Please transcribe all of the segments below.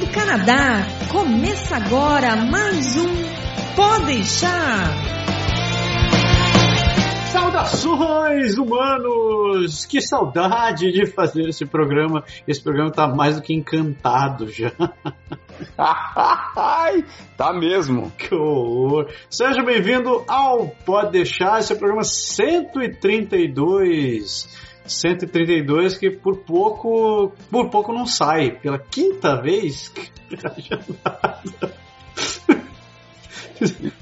do Canadá. Começa agora mais um Pode deixar. Saudações, humanos! Que saudade de fazer esse programa. Esse programa tá mais do que encantado já. tá mesmo. Que horror. Seja bem-vindo ao Pode Deixar, esse é o programa 132. 132 que por pouco, por pouco não sai. Pela quinta vez.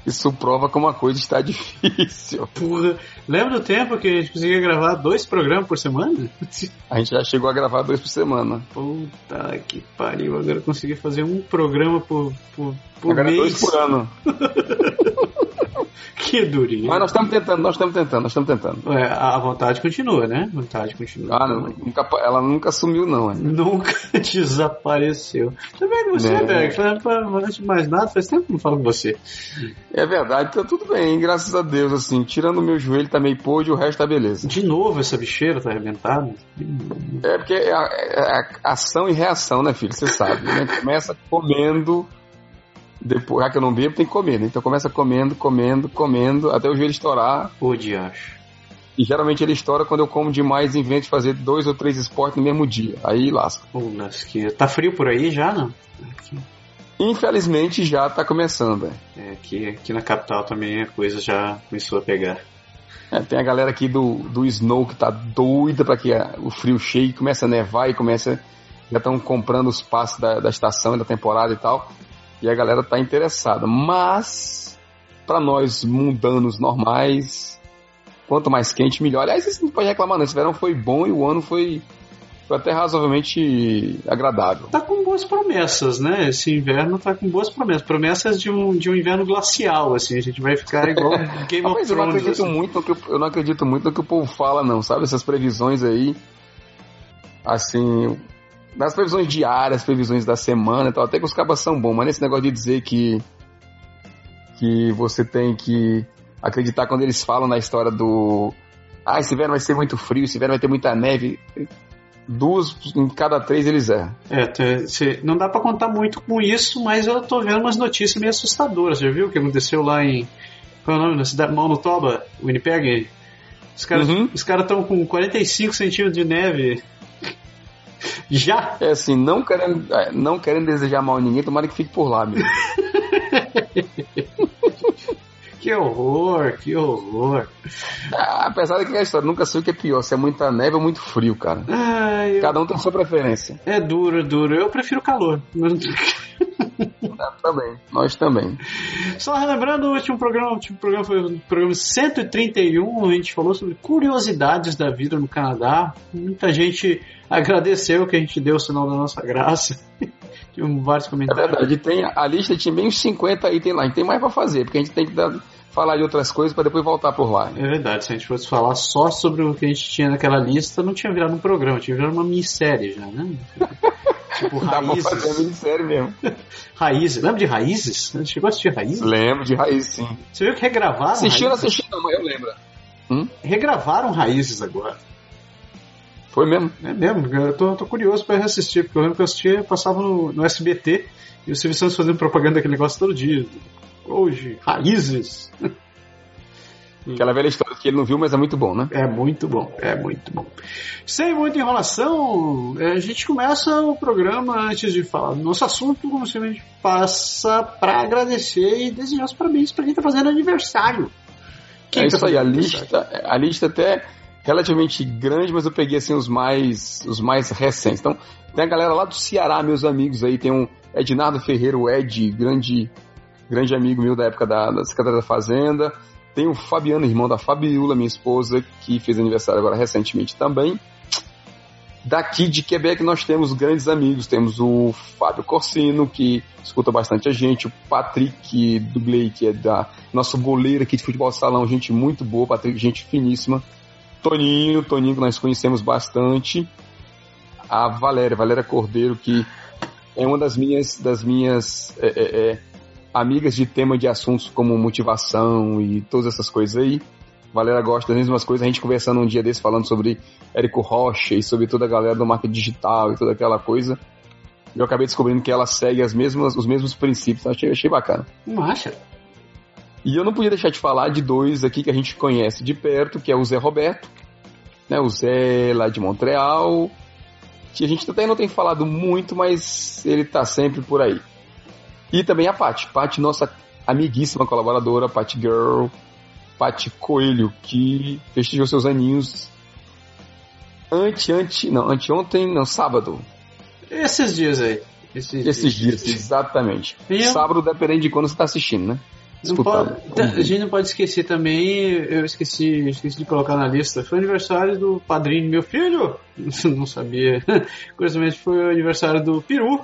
Isso prova como a coisa está difícil. Porra, lembra do tempo que a gente conseguia gravar dois programas por semana? A gente já chegou a gravar dois por semana. Puta que pariu, agora eu consegui fazer um programa por, por, por agora mês. dois por ano. que durinho. Mas nós estamos tentando, nós estamos tentando, nós estamos tentando. É, a vontade continua, né? A vontade continua. Ah, não, nunca, ela nunca sumiu, não. Né? Nunca desapareceu. Também tá você, Berg, antes de mais nada, faz tempo que não falo com você. É verdade, tá tudo bem, graças a Deus, assim, tirando o meu joelho tá meio podre, o resto tá beleza. De novo essa bicheira tá arrebentada? É porque é, é, é ação e reação, né, filho? Você sabe, né? Começa comendo depois, já que eu não bebo, tem que comer, né? Então começa comendo, comendo, comendo, até o joelho estourar. Ô, diacho. E geralmente ele estoura quando eu como demais e invento de fazer dois ou três esportes no mesmo dia. Aí lasca. Ô, lasqueira. Tá frio por aí já, não? Aqui. Infelizmente já tá começando. É, aqui, aqui na capital também a coisa já começou a pegar. É, tem a galera aqui do, do Snow que tá doida para que a, o frio chegue, começa a nevar e começa. Já estão comprando os passos da, da estação, da temporada e tal e a galera tá interessada. Mas, para nós mundanos normais, quanto mais quente, melhor. Aliás, isso não pode reclamar, não. Esse verão foi bom e o ano foi, foi até razoavelmente agradável. Tá com boas promessas, né? Esse inverno tá com boas promessas. Promessas de um, de um inverno glacial, assim. A gente vai ficar igual Game of Thrones. Eu não, acredito assim. muito no que, eu não acredito muito no que o povo fala, não, sabe? Essas previsões aí. Assim, nas previsões diárias, previsões da semana e tal, até que os cabas são bons, mas nesse negócio de dizer que que você tem que acreditar quando eles falam na história do ah, esse inverno vai ser muito frio, esse inverno vai ter muita neve. Duas em cada três eles erram. É, não dá para contar muito com isso, mas eu tô vendo umas notícias meio assustadoras. Já viu o que aconteceu lá em. Qual é o nome? Na cidade Toba, Winnipeg? Os caras uhum. estão com 45 centímetros de neve já? É assim, não querendo, é, não querendo desejar mal a ninguém, tomara que fique por lá, meu. que horror, que horror. Ah, apesar de que a história nunca sei o que é pior, se é muita neve ou muito frio, cara. Ah, eu... Cada um tem sua preferência. É duro, é duro. Eu prefiro calor. também, nós também. Só relembrando, o último programa, o último programa foi o programa 131, a gente falou sobre curiosidades da vida no Canadá. Muita gente agradeceu que a gente deu o sinal da nossa graça. Tinha vários comentários. É verdade, tem, a lista tinha bem uns 50 itens lá, a gente tem mais pra fazer, porque a gente tem que dar, falar de outras coisas para depois voltar por lá. É verdade, se a gente fosse falar só sobre o que a gente tinha naquela lista, não tinha virado um programa, tinha virado uma minissérie já, né? tipo, raízes. Dá pra fazer minissérie mesmo. Raízes, lembra de Raízes? Chegou a assistir Raízes? Lembro de Raízes, sim. Você viu que regravaram? Assistiu, não assisti não, mas eu lembro. Hum? Regravaram Raízes agora. Foi mesmo? É mesmo, eu tô, tô curioso para assistir, porque eu lembro que eu assistia, passava no, no SBT e o Silvio Santos fazendo propaganda daquele negócio todo dia. Hoje, raízes. Aquela velha história que ele não viu, mas é muito bom, né? É muito bom, é muito bom. Sem muita enrolação, é, a gente começa o programa antes de falar do nosso assunto, como sempre a gente passa para agradecer e desejar os parabéns para quem tá fazendo aniversário. Quem é tá isso aí, a lista, a lista até relativamente grande, mas eu peguei assim os mais os mais recentes. Então, tem a galera lá do Ceará, meus amigos aí, tem um Ednardo Ferreira, o Ed, grande grande amigo meu da época da, da Secretaria da Fazenda. Tem o Fabiano, irmão da Fabiola, minha esposa, que fez aniversário agora recentemente também. Daqui de Quebec nós temos grandes amigos, temos o Fábio Corsino, que escuta bastante a gente, o Patrick Dubley, que é da nosso goleiro aqui de futebol salão, gente muito boa, Patrick, gente finíssima. Toninho, Toninho que nós conhecemos bastante, a Valéria, Valéria Cordeiro, que é uma das minhas, das minhas é, é, é, amigas de tema de assuntos como motivação e todas essas coisas aí. Valéria gosta das mesmas coisas, a gente conversando um dia desse falando sobre Érico Rocha e sobre toda a galera do marketing digital e toda aquela coisa. eu acabei descobrindo que ela segue as mesmas, os mesmos princípios. Achei, achei bacana. Marcha. E eu não podia deixar de falar de dois aqui que a gente conhece de perto, que é o Zé Roberto, né? O Zé lá de Montreal, que a gente até não tem falado muito, mas ele tá sempre por aí. E também a Paty. Paty, nossa amiguíssima colaboradora, Paty Girl, Paty Coelho, que festejou seus aninhos ante, ante, não, anteontem, não, sábado. Esses dias aí. Esses, Esses dias, dias, exatamente. Sábado depende de quando você está assistindo, né? Pode, a gente não pode esquecer também, eu esqueci, esqueci de colocar na lista, foi aniversário do padrinho do meu filho, não sabia. Curiosamente foi o aniversário do Peru,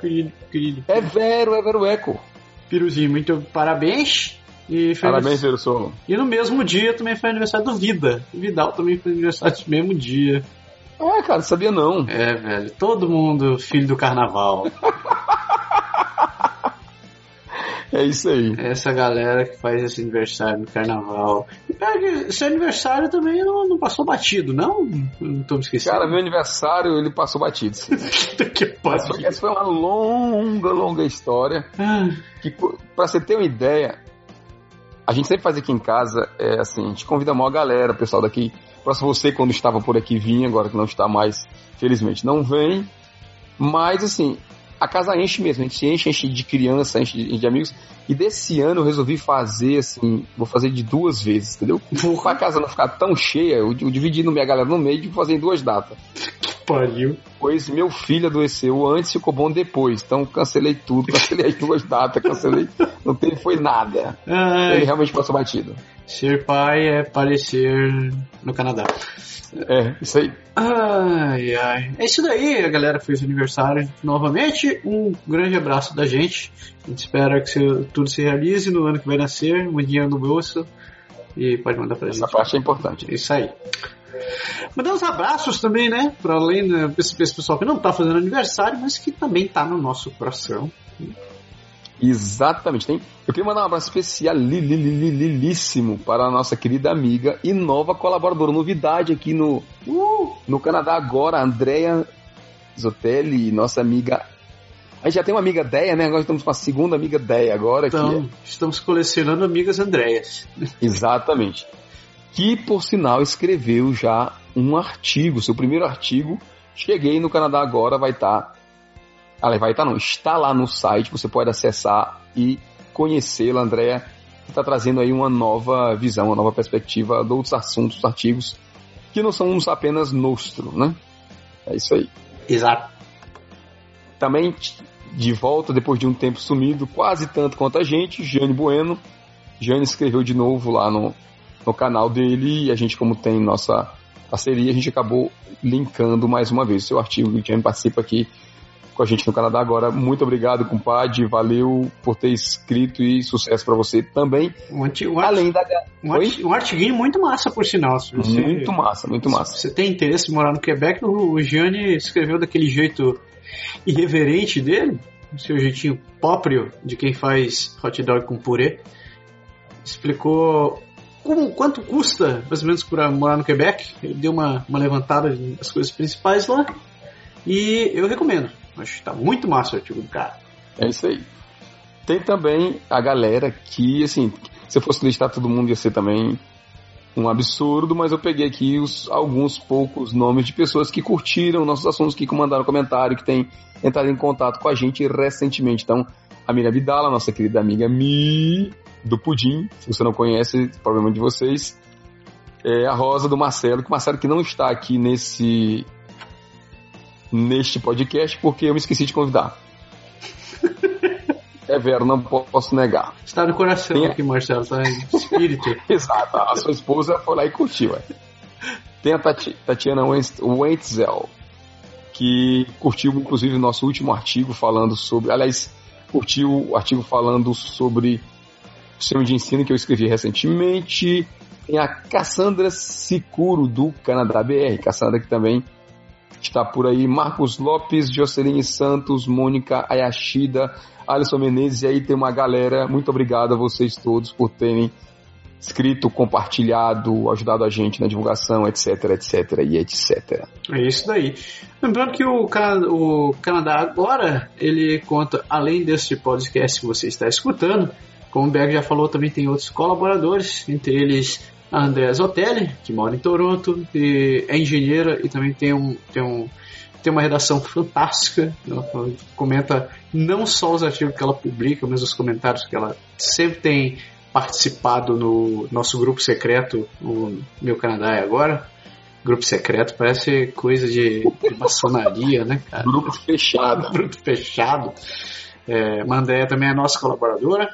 querido, querido. É vero, é vero eco. Peruzinho, muito parabéns. E parabéns, Vero Solo. E no mesmo dia também foi aniversário do Vida. O Vidal também foi aniversário no mesmo dia. Ah, cara, sabia não. É, velho, todo mundo filho do carnaval. É isso aí. Essa galera que faz esse aniversário no carnaval. Esse aniversário também não, não passou batido, não? Não tô me esquecendo. Cara, meu aniversário ele passou batido. que passou. Essa foi uma longa, longa história. Ah. Que, pra você ter uma ideia, a gente sempre faz aqui em casa, é assim, a gente convida a maior galera, pessoal daqui. Pra você, quando estava por aqui, vinha, agora que não está mais, felizmente, não vem. Mas, assim, a casa enche mesmo, a gente enche, enche de criança, enche de, de, amigos. E desse ano eu resolvi fazer assim, vou fazer de duas vezes, entendeu? Pra casa não ficar tão cheia, eu, eu dividi minha galera no meio e vou fazer em duas datas. Pariu. Pois meu filho adoeceu antes e ficou bom depois. Então cancelei tudo, cancelei as duas datas, cancelei. Não teve, foi nada. Ai. Ele realmente passou batido. Ser pai é parecer no Canadá. É, isso aí. Ai, ai. É isso daí, a galera fez aniversário novamente. Um grande abraço da gente. A gente espera que tudo se realize no ano que vai nascer, um dinheiro no bolso. E pode mandar pra Essa gente. Essa parte é importante. Isso aí. Mandar uns abraços também, né? Para além desse pessoal que não tá fazendo aniversário, mas que também tá no nosso coração. Exatamente. Tem, eu queria mandar um abraço especial lilíssimo para a nossa querida amiga e nova colaboradora, novidade aqui no, uh, no Canadá agora, Andrea Zotelli, nossa amiga. A gente já tem uma amiga Deia, né? Agora estamos com a segunda amiga Deia agora. Então, que é... estamos colecionando amigas Andréas. Exatamente. Que, por sinal, escreveu já um artigo, seu primeiro artigo. Cheguei no Canadá agora, vai estar tá ela vai estar, não, está lá no site, você pode acessar e conhecê-la, Andréa, que está trazendo aí uma nova visão, uma nova perspectiva de outros assuntos, artigos, que não são uns apenas nostro, né? É isso aí. Exato. Também de volta, depois de um tempo sumido, quase tanto quanto a gente, Jane Bueno. Jane escreveu de novo lá no, no canal dele e a gente, como tem nossa parceria, a gente acabou linkando mais uma vez o seu artigo. O participa aqui com a gente no Canadá agora. Muito obrigado, compadre. Valeu por ter escrito e sucesso para você também. Um, arti um Além da. Um, arti um artiguinho muito massa, por sinal. Você, muito massa, muito massa. Se você tem interesse em morar no Quebec, o Gianni escreveu daquele jeito irreverente dele, o seu jeitinho próprio de quem faz hot dog com purê. Explicou como, quanto custa, mais ou menos, para morar no Quebec. Ele deu uma, uma levantada das coisas principais lá. E eu recomendo. Acho que tá muito massa o artigo do cara. É isso aí. Tem também a galera que, assim, se eu fosse listar todo mundo ia ser também um absurdo, mas eu peguei aqui os, alguns poucos nomes de pessoas que curtiram nossos assuntos, que mandaram comentário, que têm entrado em contato com a gente recentemente. Então, a Miriam Vidala, nossa querida amiga Mi, do Pudim, se você não conhece, provavelmente de vocês. É a Rosa do Marcelo, que o Marcelo que não está aqui nesse neste podcast porque eu me esqueci de convidar. é vero, não posso negar. Está no coração Tem... aqui, Marcelo, está em espírito. Exato, a sua esposa foi lá e curtiu. É. Tem a Tati, Tatiana Wentzel, que curtiu inclusive o nosso último artigo falando sobre. Aliás, curtiu o artigo falando sobre sistema de ensino que eu escrevi recentemente. Tem a Cassandra Sicuro, do Canadá BR. Cassandra que também está por aí Marcos Lopes, Joceline Santos, Mônica Ayashida, Alisson Menezes, e aí tem uma galera. Muito obrigado a vocês todos por terem escrito, compartilhado, ajudado a gente na divulgação, etc, etc e etc. É isso daí. Lembrando que o, o Canadá agora, ele conta, além desse podcast que você está escutando, como o Berg já falou, também tem outros colaboradores, entre eles a Andrea Zotelli, que mora em Toronto, e é engenheira e também tem um, tem um tem uma redação fantástica. Ela comenta não só os artigos que ela publica, mas os comentários que ela sempre tem participado no nosso grupo secreto, o Meu Canadá é Agora. Grupo secreto parece coisa de, de maçonaria, né, cara? Grupo fechado. Grupo fechado. É, Mandéia também é nossa colaboradora.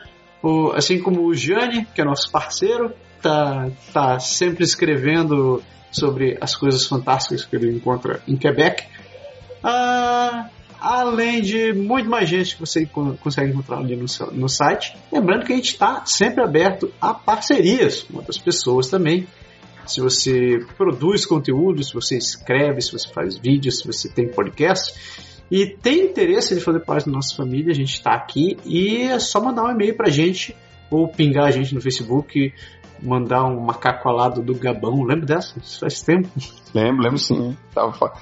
O, assim como o Jane, que é nosso parceiro, tá, tá sempre escrevendo sobre as coisas fantásticas que ele encontra em Quebec. Ah, além de muito mais gente que você consegue encontrar ali no, no site. Lembrando que a gente está sempre aberto a parcerias com outras pessoas também. Se você produz conteúdo, se você escreve, se você faz vídeos, se você tem podcast e tem interesse de fazer parte da nossa família, a gente está aqui e é só mandar um e-mail para a gente ou pingar a gente no Facebook mandar um macaco alado do Gabão. Lembra dessa? Isso faz tempo. Lembro, lembro sim.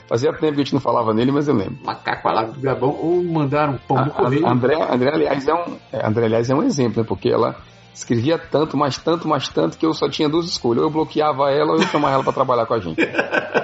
fazia tempo que a gente não falava nele, mas eu lembro. Macaco alado do Gabão ou mandar um pombo correio. André, André, aliás, é um, é, André, aliás, é um exemplo, né? Porque ela escrevia tanto, mas tanto, mas tanto, que eu só tinha duas escolhas. Ou eu bloqueava ela ou eu chamava ela para trabalhar com a gente.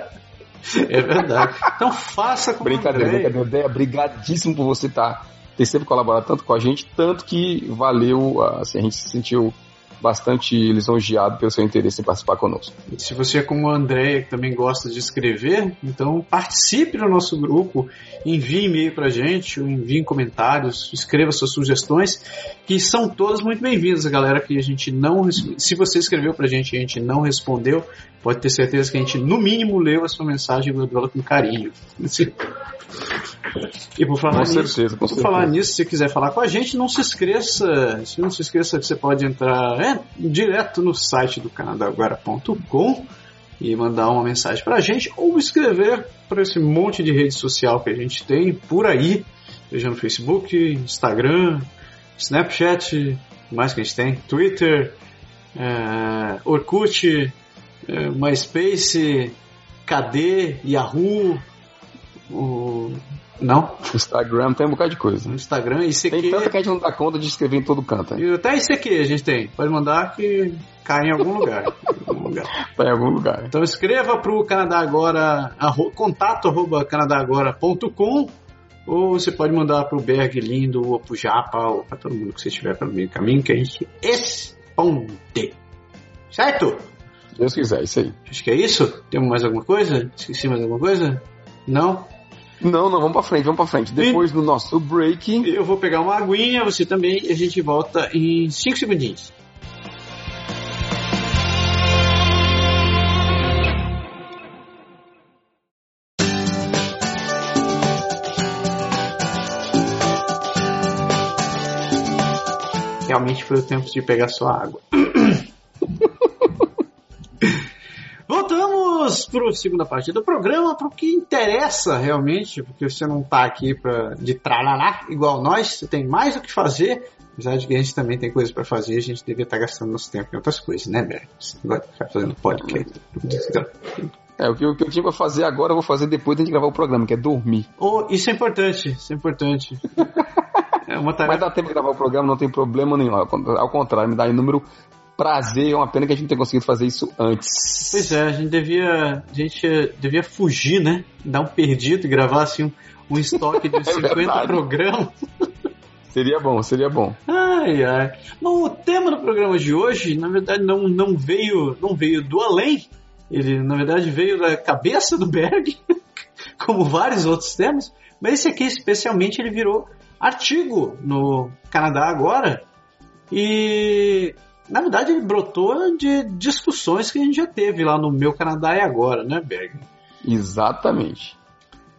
É verdade. Então faça com Brincadeira, brincadeira. André, brigadíssimo por você estar tá, ter sempre colaborado tanto com a gente, tanto que valeu, assim, a gente se sentiu bastante lisonjeado pelo seu interesse em participar conosco. Se você é como o André, que também gosta de escrever, então participe do nosso grupo, envie e-mail pra gente, envie comentários, escreva suas sugestões, que são todas muito bem-vindas, galera, que a gente não... Se você escreveu pra gente e a gente não respondeu, pode ter certeza que a gente, no mínimo, leu a sua mensagem e guardou ela com carinho. E por falar com nisso, certeza, por certeza. falar nisso, se quiser falar com a gente, não se esqueça, não se esqueça que você pode entrar é, direto no site do canadagora.com e mandar uma mensagem para a gente ou escrever para esse monte de rede social que a gente tem por aí, seja no Facebook, Instagram, Snapchat, mais que a gente tem, Twitter, é, Orkut, é, MySpace, KD, Yahoo, o não? Instagram tem um bocado de coisa. Instagram, ICQ. Tem tanta que a gente não dá conta de escrever em todo canto. E até ICQ a gente tem. Pode mandar que cai em algum lugar. em algum lugar. Tá em algum lugar. Então escreva pro Canadá Agora, arro, contato arroba canadagora.com ou você pode mandar pro Berg Lindo ou pro Japa ou pra todo mundo que você estiver pelo meio caminho que a gente responde. Certo? Deus quiser, isso aí. Acho que é isso. Temos mais alguma coisa? Esqueci mais alguma coisa? Não? Não, não, vamos pra frente, vamos pra frente. Depois do nosso break. Eu vou pegar uma aguinha, você também, e a gente volta em 5 segundinhos. Realmente foi o tempo de pegar sua água. Voltamos para a segunda parte do programa, para o que interessa realmente, porque você não está aqui pra, de tralalá igual nós, você tem mais o que fazer, apesar de que a gente também tem coisas para fazer, a gente devia estar tá gastando nosso tempo em outras coisas, né, Berg? Agora ficar fazendo podcast. É, o que, eu, o que eu tinha para fazer agora eu vou fazer depois de gravar o programa, que é dormir. Oh, isso é importante, isso é importante. é uma tarefa... Mas dá tempo de gravar o programa, não tem problema nenhum. Ao contrário, me dá em número prazer, é uma pena que a gente não tenha conseguido fazer isso antes. Pois é, a gente devia, a gente devia fugir, né? Dar um perdido e gravar assim um, um estoque de 50 é programas. Seria bom, seria bom. Ai, ai. Bom, o tema do programa de hoje, na verdade, não, não veio não veio do além. Ele, na verdade, veio da cabeça do Berg, como vários outros temas. Mas esse aqui, especialmente, ele virou artigo no Canadá agora. E na verdade, ele brotou de discussões que a gente já teve lá no Meu Canadá e Agora, né, Berg? Exatamente.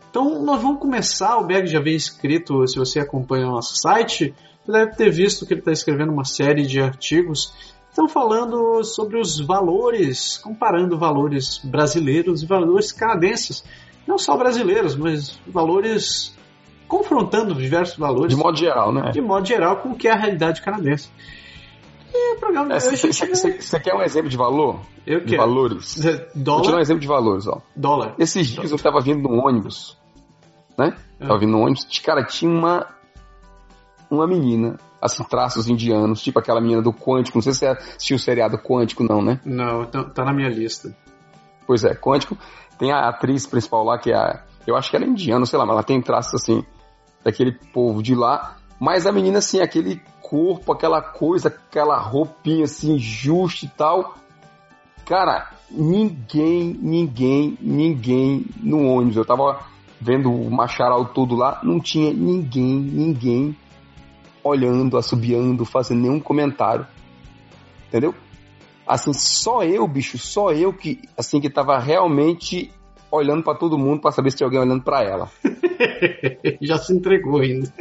Então, nós vamos começar. O Berg já vem escrito, se você acompanha o nosso site, você deve ter visto que ele está escrevendo uma série de artigos estão falando sobre os valores, comparando valores brasileiros e valores canadenses. Não só brasileiros, mas valores confrontando diversos valores. De modo geral, né? De modo geral, com o que é a realidade canadense. É, programa Você quer um exemplo de valor? Eu de quero. valores? Dólar? Vou te dar um exemplo de valores, ó. Dólar. Esses dias Dólar. eu tava vindo no ônibus, né? É. Tava vindo no ônibus, cara, tinha uma uma menina, assim, traços indianos, tipo aquela menina do Quântico. Não sei se você assistiu o seriado Quântico, não, né? Não, tá, tá na minha lista. Pois é, Quântico. Tem a atriz principal lá, que é a. Eu acho que ela é indiana, sei lá, mas ela tem traços assim, daquele povo de lá. Mas a menina, assim, aquele corpo, aquela coisa, aquela roupinha assim, justa e tal. Cara, ninguém, ninguém, ninguém no ônibus. Eu tava vendo o macharal todo lá, não tinha ninguém, ninguém olhando, assobiando, fazendo nenhum comentário. Entendeu? Assim, só eu, bicho, só eu que, assim, que tava realmente olhando para todo mundo para saber se tinha alguém olhando para ela. Já se entregou ainda.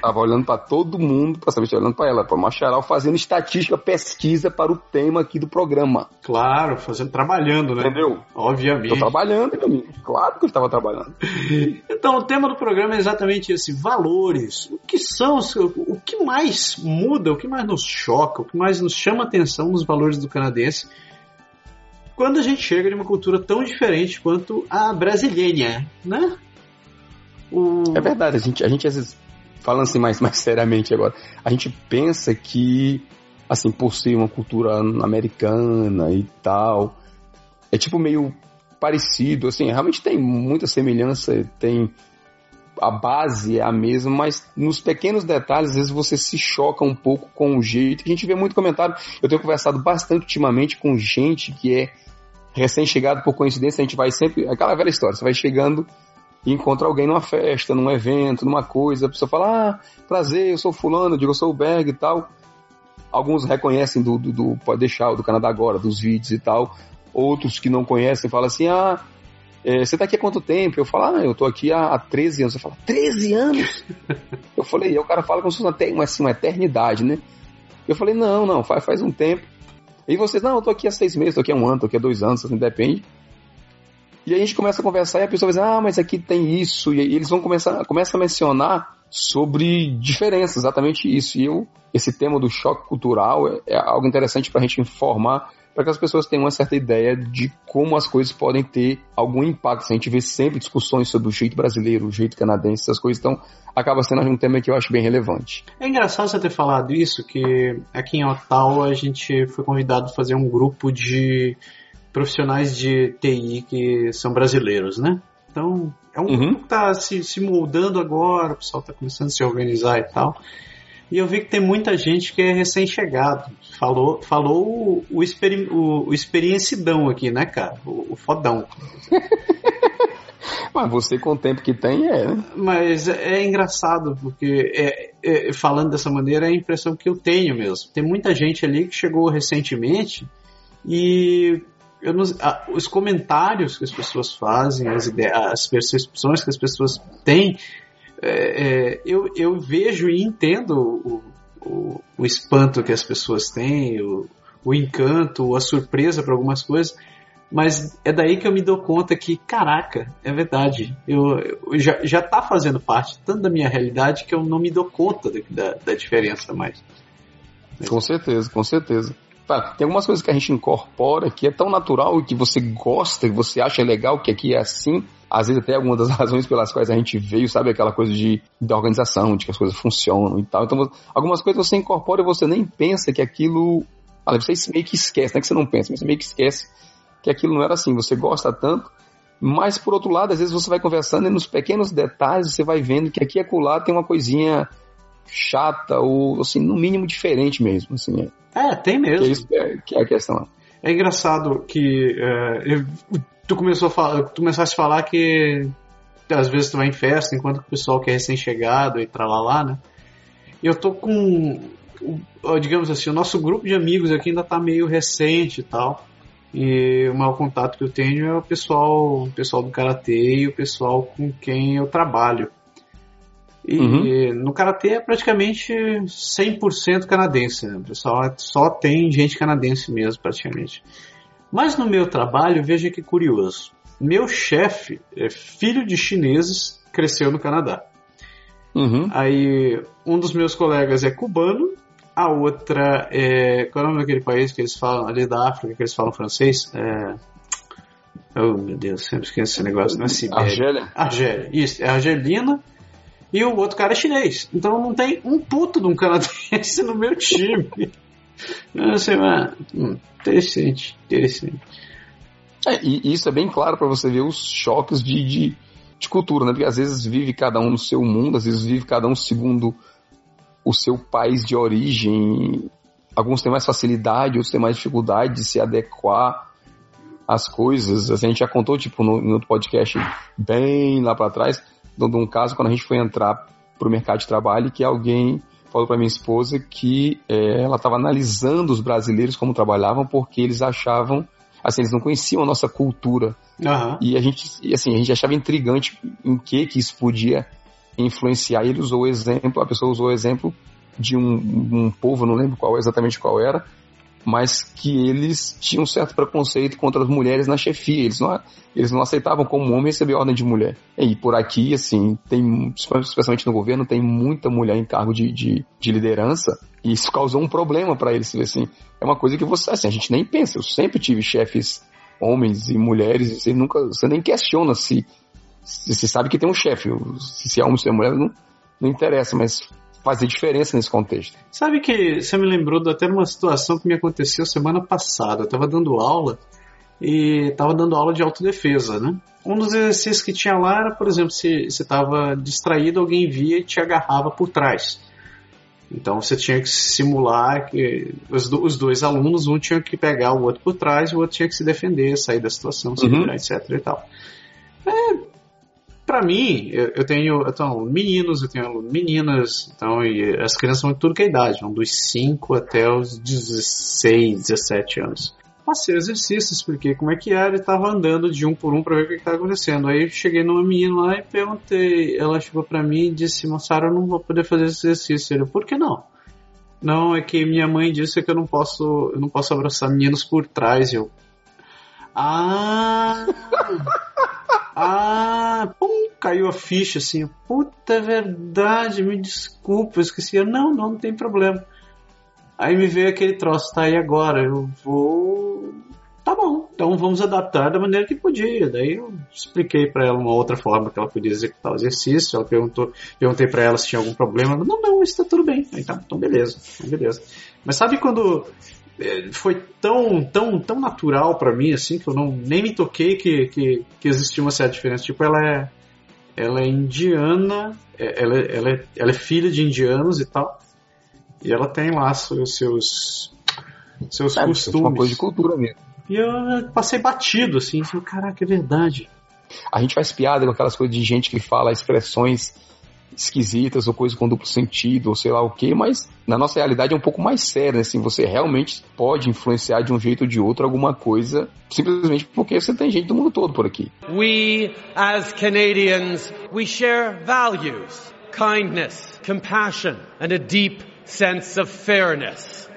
Tava olhando para todo mundo para saber se olhando para ela, para Macharal fazendo estatística, pesquisa para o tema aqui do programa. Claro, fazendo, trabalhando, né? Entendeu? Obviamente. Tô trabalhando, meu amigo. Claro que eu estava trabalhando. Então, o tema do programa é exatamente esse: valores. O que são, o que mais muda, o que mais nos choca, o que mais nos chama atenção nos valores do canadense quando a gente chega de uma cultura tão diferente quanto a brasileira, né? O... É verdade, a gente, a gente às vezes falando assim mais, mais seriamente agora, a gente pensa que, assim, por ser uma cultura americana e tal, é tipo meio parecido, assim, realmente tem muita semelhança, tem a base é a mesma, mas nos pequenos detalhes, às vezes você se choca um pouco com o jeito. A gente vê muito comentário. Eu tenho conversado bastante ultimamente com gente que é recém-chegado por coincidência. A gente vai sempre. Aquela velha história: você vai chegando e encontra alguém numa festa, num evento, numa coisa, a pessoa fala, ah, prazer, eu sou fulano, eu digo, eu sou o Berg e tal. Alguns reconhecem do, do, do Pode Deixar, do Canadá Agora, dos vídeos e tal. Outros que não conhecem falam assim, ah, é, você tá aqui há quanto tempo? Eu falo, ah, eu tô aqui há, há 13 anos. Você fala, 13 anos? eu falei, e o cara fala como se fosse uma, assim, uma eternidade, né? Eu falei, não, não, faz, faz um tempo. E vocês, não, eu tô aqui há seis meses, tô aqui há um ano, tô aqui há dois anos, assim, depende. E a gente começa a conversar e a pessoa vai dizer, ah, mas aqui tem isso. E eles vão começar, começam a mencionar sobre diferenças, exatamente isso. E eu, esse tema do choque cultural é, é algo interessante para a gente informar, para que as pessoas tenham uma certa ideia de como as coisas podem ter algum impacto. A gente vê sempre discussões sobre o jeito brasileiro, o jeito canadense, essas coisas, então acaba sendo um tema que eu acho bem relevante. É engraçado você ter falado isso, que aqui em Ottawa a gente foi convidado a fazer um grupo de profissionais de TI que são brasileiros, né? Então, é um uhum. grupo que está se, se moldando agora, o pessoal está começando a se organizar e tal. E eu vi que tem muita gente que é recém-chegado. Falou, falou o, o, experi, o, o experiencidão aqui, né, cara? O, o fodão. Mas você com o tempo que tem é, né? Mas é, é engraçado, porque é, é, falando dessa maneira é a impressão que eu tenho mesmo. Tem muita gente ali que chegou recentemente e não, os comentários que as pessoas fazem, as, ideias, as percepções que as pessoas têm, é, é, eu, eu vejo e entendo o, o, o, espanto que as pessoas têm, o, o encanto, a surpresa para algumas coisas, mas é daí que eu me dou conta que, caraca, é verdade, eu, eu já, já tá fazendo parte tanto da minha realidade que eu não me dou conta da, da diferença mais. Com certeza, com certeza. Tá, tem algumas coisas que a gente incorpora que é tão natural e que você gosta, que você acha legal, que aqui é assim. Às vezes até algumas das razões pelas quais a gente veio, sabe? Aquela coisa de, de organização, de que as coisas funcionam e tal. Então, algumas coisas você incorpora e você nem pensa que aquilo... Ah, você meio que esquece, não é que você não pensa, mas você meio que esquece que aquilo não era assim. Você gosta tanto, mas por outro lado, às vezes você vai conversando e nos pequenos detalhes você vai vendo que aqui e acolá tem uma coisinha chata ou, assim, no mínimo diferente mesmo, assim. É. Tem mesmo. Que é, isso, é, que é a questão. É engraçado que é, tu começou a falar, tu começaste a falar que às vezes tu vai em festa enquanto o pessoal que é recém-chegado e tralalá, né? Eu tô com, digamos assim, o nosso grupo de amigos aqui ainda tá meio recente e tal. E o maior contato que eu tenho é o pessoal, o pessoal do karatê e o pessoal com quem eu trabalho. E uhum. no karatê é praticamente 100% canadense, né? É, só tem gente canadense mesmo, praticamente. Mas no meu trabalho, veja que curioso. Meu chefe é filho de chineses, cresceu no Canadá. Uhum. Aí um dos meus colegas é cubano, A outra é. Qual é o nome daquele país que eles falam, ali da África, que eles falam francês? É. Oh, meu Deus, sempre esqueço esse negócio, não é Sibéria. Argélia? Argélia, isso, é Argelina. E o outro cara é chinês. Então não tem um puto de um canadense no meu time. Não sei, mas. Hum, interessante, interessante. É, e isso é bem claro para você ver os choques de, de, de, cultura, né? Porque às vezes vive cada um no seu mundo, às vezes vive cada um segundo o seu país de origem. Alguns têm mais facilidade, outros têm mais dificuldade de se adequar às coisas. A gente já contou, tipo, no, no outro podcast bem lá para trás, de um caso quando a gente foi entrar pro mercado de trabalho que alguém falou para minha esposa que é, ela estava analisando os brasileiros como trabalhavam porque eles achavam assim eles não conheciam a nossa cultura uhum. e a gente assim a gente achava intrigante em que que isso podia influenciar. Ele usou o exemplo, a pessoa usou o exemplo de um, um povo, não lembro qual exatamente qual era, mas que eles tinham um certo preconceito contra as mulheres na chefia. Eles não, eles não aceitavam como homem receber ordem de mulher. E por aqui, assim, tem, especialmente no governo, tem muita mulher em cargo de, de, de liderança, e isso causou um problema para eles. Assim, é uma coisa que você, assim, a gente nem pensa. Eu sempre tive chefes homens e mulheres, e você nunca, você nem questiona se você sabe que tem um chefe. Se é homem ou se é mulher, não, não interessa, mas fazer diferença nesse contexto. Sabe que você me lembrou até uma situação que me aconteceu semana passada. Eu estava dando aula e estava dando aula de autodefesa, né? Um dos exercícios que tinha lá era, por exemplo, se você estava distraído, alguém via e te agarrava por trás. Então você tinha que simular que os, os, dois alunos, um tinha que pegar o outro por trás, o outro tinha que se defender, sair da situação, se uhum. virar, etc. e tal. É, para mim, eu, eu tenho então, meninos, eu tenho meninas, então, e as crianças são de tudo que é idade, vão dos 5 até os 16, 17 anos. Passei exercícios, expliquei como é que era e estava andando de um por um para ver o que estava acontecendo. Aí cheguei numa menina lá e perguntei, ela chegou para mim e disse, moçada, eu não vou poder fazer esse exercício. Eu, por que não? Não, é que minha mãe disse que eu não posso, eu não posso abraçar meninos por trás. Eu, ah! Ah, pum, caiu a ficha assim. Puta é verdade, me desculpa, eu esqueci. Eu, não, não, não tem problema. Aí me veio aquele troço, tá aí agora, eu vou. Tá bom, então vamos adaptar da maneira que podia. Daí eu expliquei para ela uma outra forma que ela podia executar o exercício. Ela perguntou, perguntei para ela se tinha algum problema. Ela, não, não, isso tá tudo bem. Então, então beleza, então beleza. Mas sabe quando é, foi tão, tão, tão natural para mim, assim, que eu não, nem me toquei que, que, que existia uma certa diferença. Tipo, ela é, ela é indiana, é, ela, é, ela, é, ela é filha de indianos e tal, e ela tem lá seus, seus, seus é, costumes. Uma coisa de cultura mesmo. E eu passei batido, assim, assim, caraca, é verdade. A gente faz piada com aquelas coisas de gente que fala expressões esquisitas ou coisas com duplo sentido ou sei lá o que, mas na nossa realidade é um pouco mais sério, né? assim, você realmente pode influenciar de um jeito ou de outro alguma coisa, simplesmente porque você tem gente do mundo todo por aqui. We as Canadians, we share values, kindness, compassion and a deep sense of fairness.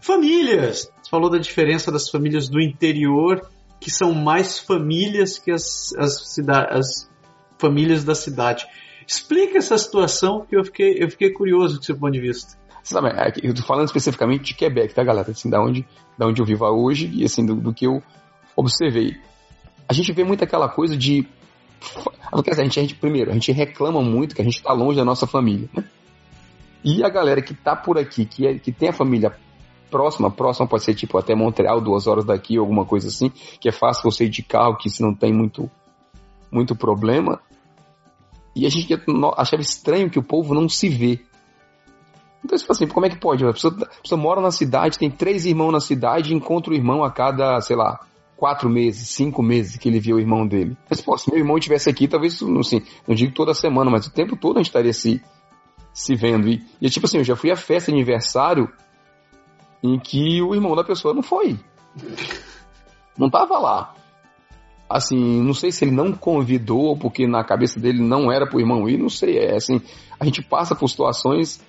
Famílias. Você falou da diferença das famílias do interior, que são mais famílias que as, as, as famílias da cidade. Explica essa situação que eu fiquei, eu fiquei curioso do seu ponto de vista. Sabe, é eu tô falando especificamente de Quebec, tá, galera? Assim, da onde, da onde eu vivo hoje e assim, do, do que eu observei. A gente vê muito aquela coisa de. A gente, a gente, primeiro, a gente reclama muito que a gente está longe da nossa família. Né? E a galera que tá por aqui, que, é, que tem a família próxima, próxima pode ser tipo até Montreal, duas horas daqui, alguma coisa assim, que é fácil você ir de carro, que se não tem muito, muito problema. E a gente achava estranho que o povo não se vê. Então, tipo assim, como é que pode? A pessoa, a pessoa mora na cidade, tem três irmãos na cidade e encontra o irmão a cada, sei lá, quatro meses, cinco meses que ele viu o irmão dele. Mas, pô, se meu irmão estivesse aqui, talvez, não, assim, não digo toda semana, mas o tempo todo a gente estaria se, se vendo. E, e, tipo assim, eu já fui à festa de aniversário em que o irmão da pessoa não foi. Não tava lá assim, não sei se ele não convidou, porque na cabeça dele não era pro irmão ir, não sei, é assim, a gente passa por situações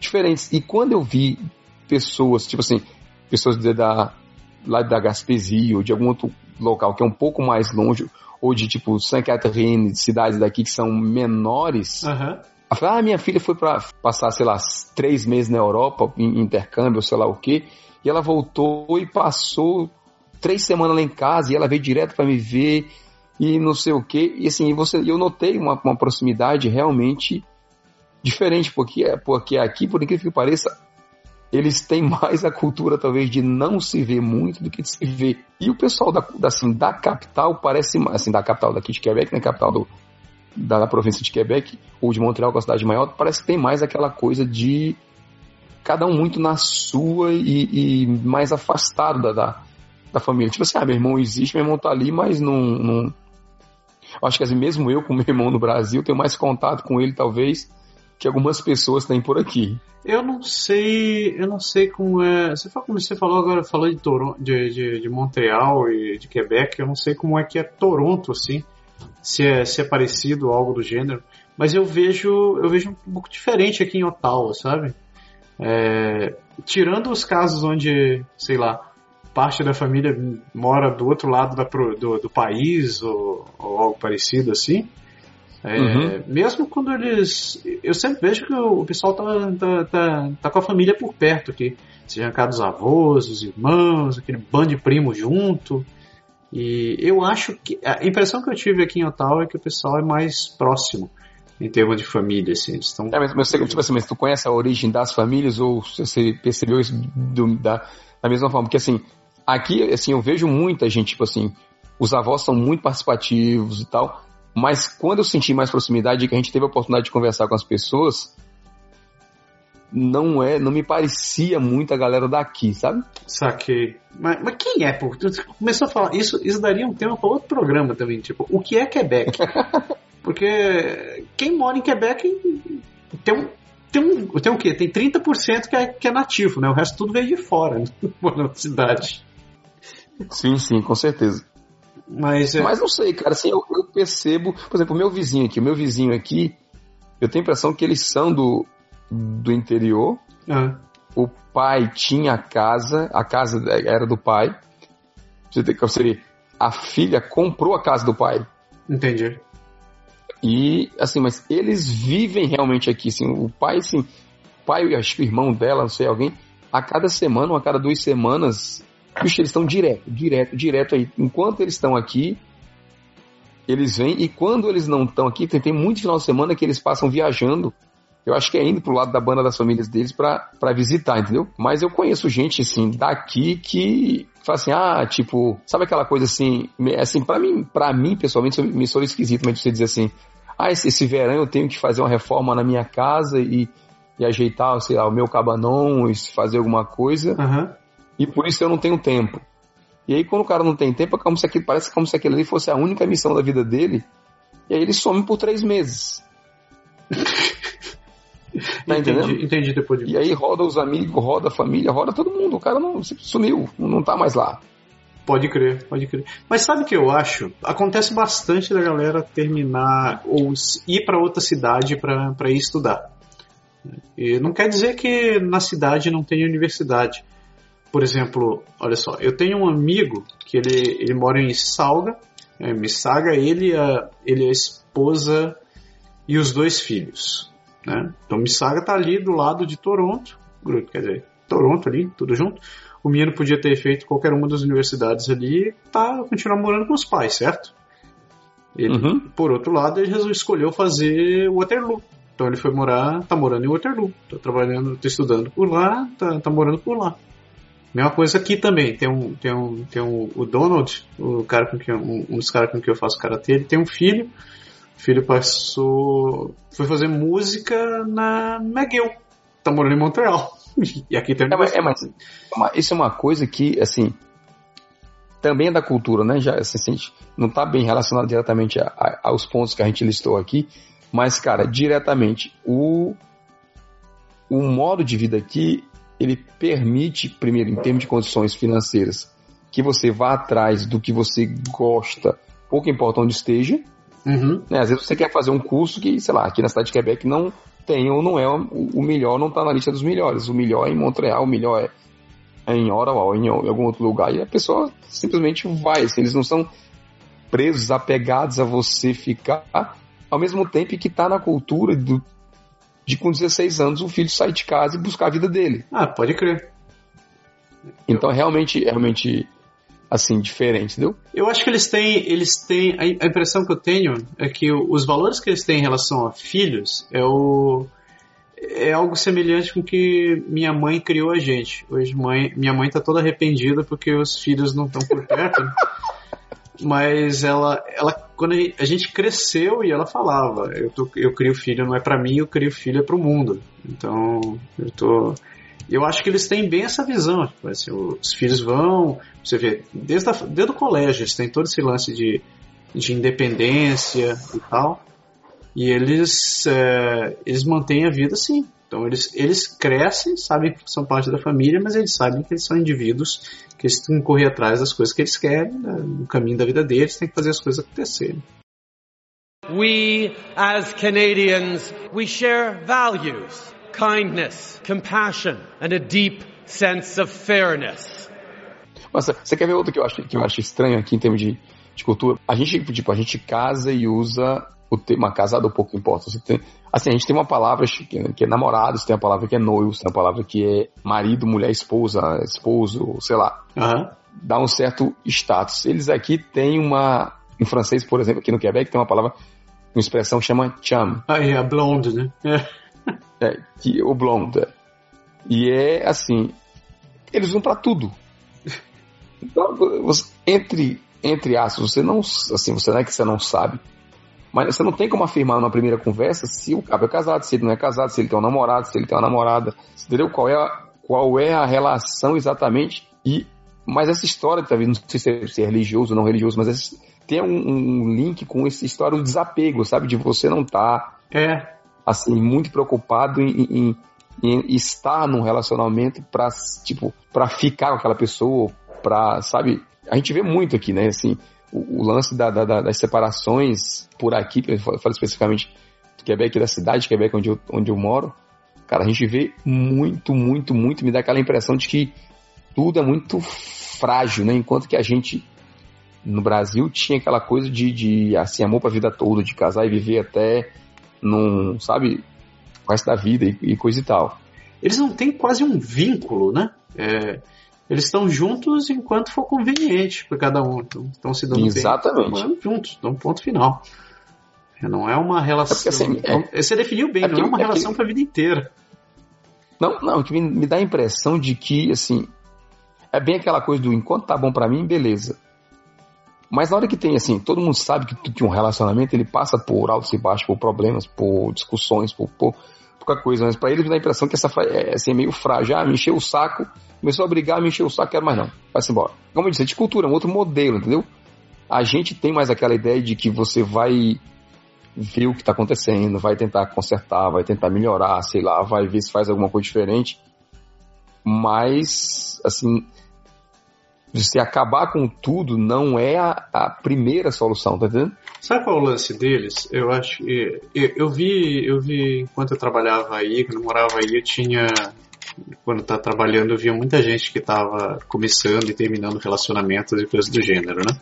diferentes. E quando eu vi pessoas, tipo assim, pessoas da, lá da Gaspesia ou de algum outro local que é um pouco mais longe, ou de tipo Saint Catherine, de cidades daqui que são menores, uhum. Ah, minha filha foi para passar, sei lá, três meses na Europa, em intercâmbio, sei lá o quê, e ela voltou e passou três semanas lá em casa, e ela veio direto para me ver, e não sei o quê. E assim, você, eu notei uma, uma proximidade realmente diferente, porque, porque aqui, por incrível que pareça, eles têm mais a cultura, talvez, de não se ver muito do que de se ver. E o pessoal da, assim, da capital parece, assim, da capital daqui de Quebec, né, capital do, da, da província de Quebec, ou de Montreal, com é a cidade maior, parece que tem mais aquela coisa de cada um muito na sua e, e mais afastado da, da, da, família. Tipo assim, ah, meu irmão existe, meu irmão tá ali, mas não... não... Acho que assim, mesmo eu, com meu irmão no Brasil, tenho mais contato com ele, talvez, que algumas pessoas têm por aqui. Eu não sei, eu não sei como é. Você falou, como você falou agora, falou de, Toronto, de, de, de, Montreal e de Quebec, eu não sei como é que é Toronto, assim, se é, se é parecido algo do gênero. Mas eu vejo, eu vejo um pouco diferente aqui em Ottawa, sabe? É, tirando os casos onde, sei lá, parte da família mora do outro lado da, do, do país ou, ou algo parecido assim, é, uhum. Mesmo quando eles. Eu sempre vejo que o pessoal tá, tá, tá, tá com a família por perto aqui. Seja cá dos avós, os irmãos, aquele bando de primo junto. E eu acho que. A impressão que eu tive aqui em Ottawa é que o pessoal é mais próximo em termos de família, assim. Eles estão... É, mas, mas, tipo assim, mas tu conhece a origem das famílias ou você percebeu isso do, da, da mesma forma? Porque assim, aqui, assim, eu vejo muita gente, tipo assim, os avós são muito participativos e tal, mas quando eu senti mais proximidade que a gente teve a oportunidade de conversar com as pessoas, não é, não me parecia muito a galera daqui, sabe? Saquei. Mas, mas quem é, pô? Tu começou a falar, isso, isso daria um tema para outro programa também, tipo, o que é Quebec? Porque quem mora em Quebec tem um, tem um, tem o quê? Tem 30% que é, que é nativo, né? O resto tudo veio de fora, né? na cidade. Sim, sim, com certeza. Mas, é... Mas não sei, cara, assim, eu, eu percebo, por exemplo, o meu vizinho aqui, o meu vizinho aqui, eu tenho a impressão que eles são do, do interior. Ah. O pai tinha casa, a casa era do pai. Você tem que seria a filha comprou a casa do pai. Entendi. E assim, mas eles vivem realmente aqui, assim, o pai, assim, o pai, acho que o irmão dela, não sei, alguém, a cada semana, ou a cada duas semanas, Bicho, eles estão direto, direto, direto aí. Enquanto eles estão aqui, eles vêm, e quando eles não estão aqui, tem, tem muito final de semana que eles passam viajando. Eu acho que é indo pro lado da banda das famílias deles para visitar, entendeu? Mas eu conheço gente, assim, daqui que fala assim, ah, tipo, sabe aquela coisa assim, assim, para mim, para mim, pessoalmente, me sou esquisito, mas você dizer assim, ah, esse, esse verão eu tenho que fazer uma reforma na minha casa e, e ajeitar, sei lá, o meu cabanon, fazer alguma coisa. Uhum e por isso eu não tenho tempo. E aí quando o cara não tem tempo, é como se aquilo, parece como se aquilo ali fosse a única missão da vida dele, e aí ele some por três meses. tá entendi, entendendo? Entendi depois de... E aí roda os amigos, roda a família, roda todo mundo. O cara não sumiu, não tá mais lá. Pode crer, pode crer. Mas sabe o que eu acho? Acontece bastante da galera terminar ou ir para outra cidade para ir estudar. E não quer dizer que na cidade não tenha universidade. Por exemplo, olha só, eu tenho um amigo que ele, ele mora em Salga, é, Missaga, ele, a, ele a esposa e os dois filhos. Né? Então Missaga tá ali do lado de Toronto, quer dizer, Toronto ali, tudo junto. O menino podia ter feito qualquer uma das universidades ali e tá, continuar morando com os pais, certo? Ele, uhum. Por outro lado, ele escolheu fazer Waterloo. Então ele foi morar, tá morando em Waterloo, tá trabalhando, tá estudando por lá, tá, tá morando por lá. Mesma coisa aqui também. Tem um, tem um, tem um, o Donald, o cara com quem, um, um dos caras com quem eu faço karatê, ele tem um filho. O filho passou, foi fazer música na McGill. Tá morando em Montreal. e aqui tem. É, mas, é, mas isso é uma coisa que, assim, também é da cultura, né? Já assim, não está bem relacionado diretamente a, a, aos pontos que a gente listou aqui, mas, cara, diretamente o o modo de vida aqui ele permite, primeiro, em termos de condições financeiras, que você vá atrás do que você gosta, pouco importa onde esteja. Uhum. Né? Às vezes você quer fazer um curso que, sei lá, aqui na cidade de Quebec não tem ou não é o melhor, não está na lista dos melhores. O melhor é em Montreal, o melhor é, em Ottawa, em, em algum outro lugar. E a pessoa simplesmente vai. Assim, eles não são presos, apegados a você ficar, ao mesmo tempo que está na cultura do de com 16 anos o filho sair de casa e buscar a vida dele. Ah, pode crer. Então, realmente, realmente, assim, diferente, entendeu? Eu acho que eles têm, eles têm, a impressão que eu tenho é que os valores que eles têm em relação a filhos é o é algo semelhante com que minha mãe criou a gente. Hoje mãe, minha mãe tá toda arrependida porque os filhos não estão por perto. mas ela, ela quando a gente cresceu e ela falava, eu, tô, eu crio filho não é para mim, eu crio filho é para o mundo. Então, eu tô eu acho que eles têm bem essa visão. Tipo, assim, os filhos vão, você vê, desde, a, desde o colégio, eles têm todo esse lance de, de independência e tal. E eles, é, eles mantêm a vida assim. Então eles, eles crescem, sabem que são parte da família, mas eles sabem que eles são indivíduos que eles têm que correr atrás das coisas que eles querem, né? no caminho da vida deles, tem que fazer as coisas acontecerem. We, as Canadians, we share values, kindness, compassion, and a deep sense of fairness. Mas você quer ver outro que eu acho, que eu acho estranho aqui em termos de, de cultura? A gente, tipo, a gente casa e usa o tema casado pouco importa. Você tem, assim, a gente tem uma palavra que é namorados, tem a palavra que é noivos, tem a palavra que é marido, mulher, esposa, esposo, sei lá. Uhum. Dá um certo status. Eles aqui têm uma, em francês, por exemplo, aqui no Quebec, tem uma palavra, uma expressão que chama cham. Ah, é a blonde, né? É. é que, o blonde. E é assim, eles vão para tudo. Então, você, entre, entre aspas, você não, assim, você não é que você não sabe, mas você não tem como afirmar numa primeira conversa se o cara é casado, se ele não é casado, se ele tem um namorado, se ele tem uma namorada. Entendeu? Qual é a, qual é a relação exatamente? E, mas essa história, talvez, não sei se é, se é religioso ou não religioso, mas esse, tem um, um, link com essa história do desapego, sabe? De você não estar, tá, é. assim, muito preocupado em, em, em estar num relacionamento para tipo, para ficar com aquela pessoa, para, sabe? A gente vê muito aqui, né? Assim, o, lance da, da, das separações por aqui, eu falo especificamente do Quebec da cidade de Quebec onde eu, onde eu moro, cara, a gente vê muito, muito, muito, me dá aquela impressão de que tudo é muito frágil, né? Enquanto que a gente no Brasil tinha aquela coisa de, de assim, amor pra vida toda, de casar e viver até num, sabe, o da vida e, e coisa e tal. Eles não têm quase um vínculo, né? É, eles estão juntos enquanto for conveniente para cada um. Estão se dando Exatamente. bem. juntos, um ponto final. Não é uma relação. É porque, assim, é, você definiu bem, é não é uma é relação para a vida inteira. Não, não, que me, me, dá a impressão de que, assim, é bem aquela coisa do enquanto tá bom para mim, beleza. Mas na hora que tem, assim, todo mundo sabe que, que um relacionamento ele passa por altos e baixos, por problemas, por discussões, por, por pouca coisa, mas para ele me dá a impressão que essa é assim, meio frágil. Ah, me encheu o saco, começou a brigar, me encheu o saco, quero mais não. Vai-se embora. Como eu disse, é de cultura, é um outro modelo, entendeu? A gente tem mais aquela ideia de que você vai ver o que está acontecendo, vai tentar consertar, vai tentar melhorar, sei lá, vai ver se faz alguma coisa diferente. Mas, assim, você acabar com tudo não é a, a primeira solução, tá entendendo? Sabe qual é o lance deles? Eu acho que. Eu, eu, vi, eu vi enquanto eu trabalhava aí, quando eu morava aí, eu tinha. Quando tava trabalhando, eu via muita gente que tava começando e terminando relacionamentos e coisas do gênero, né?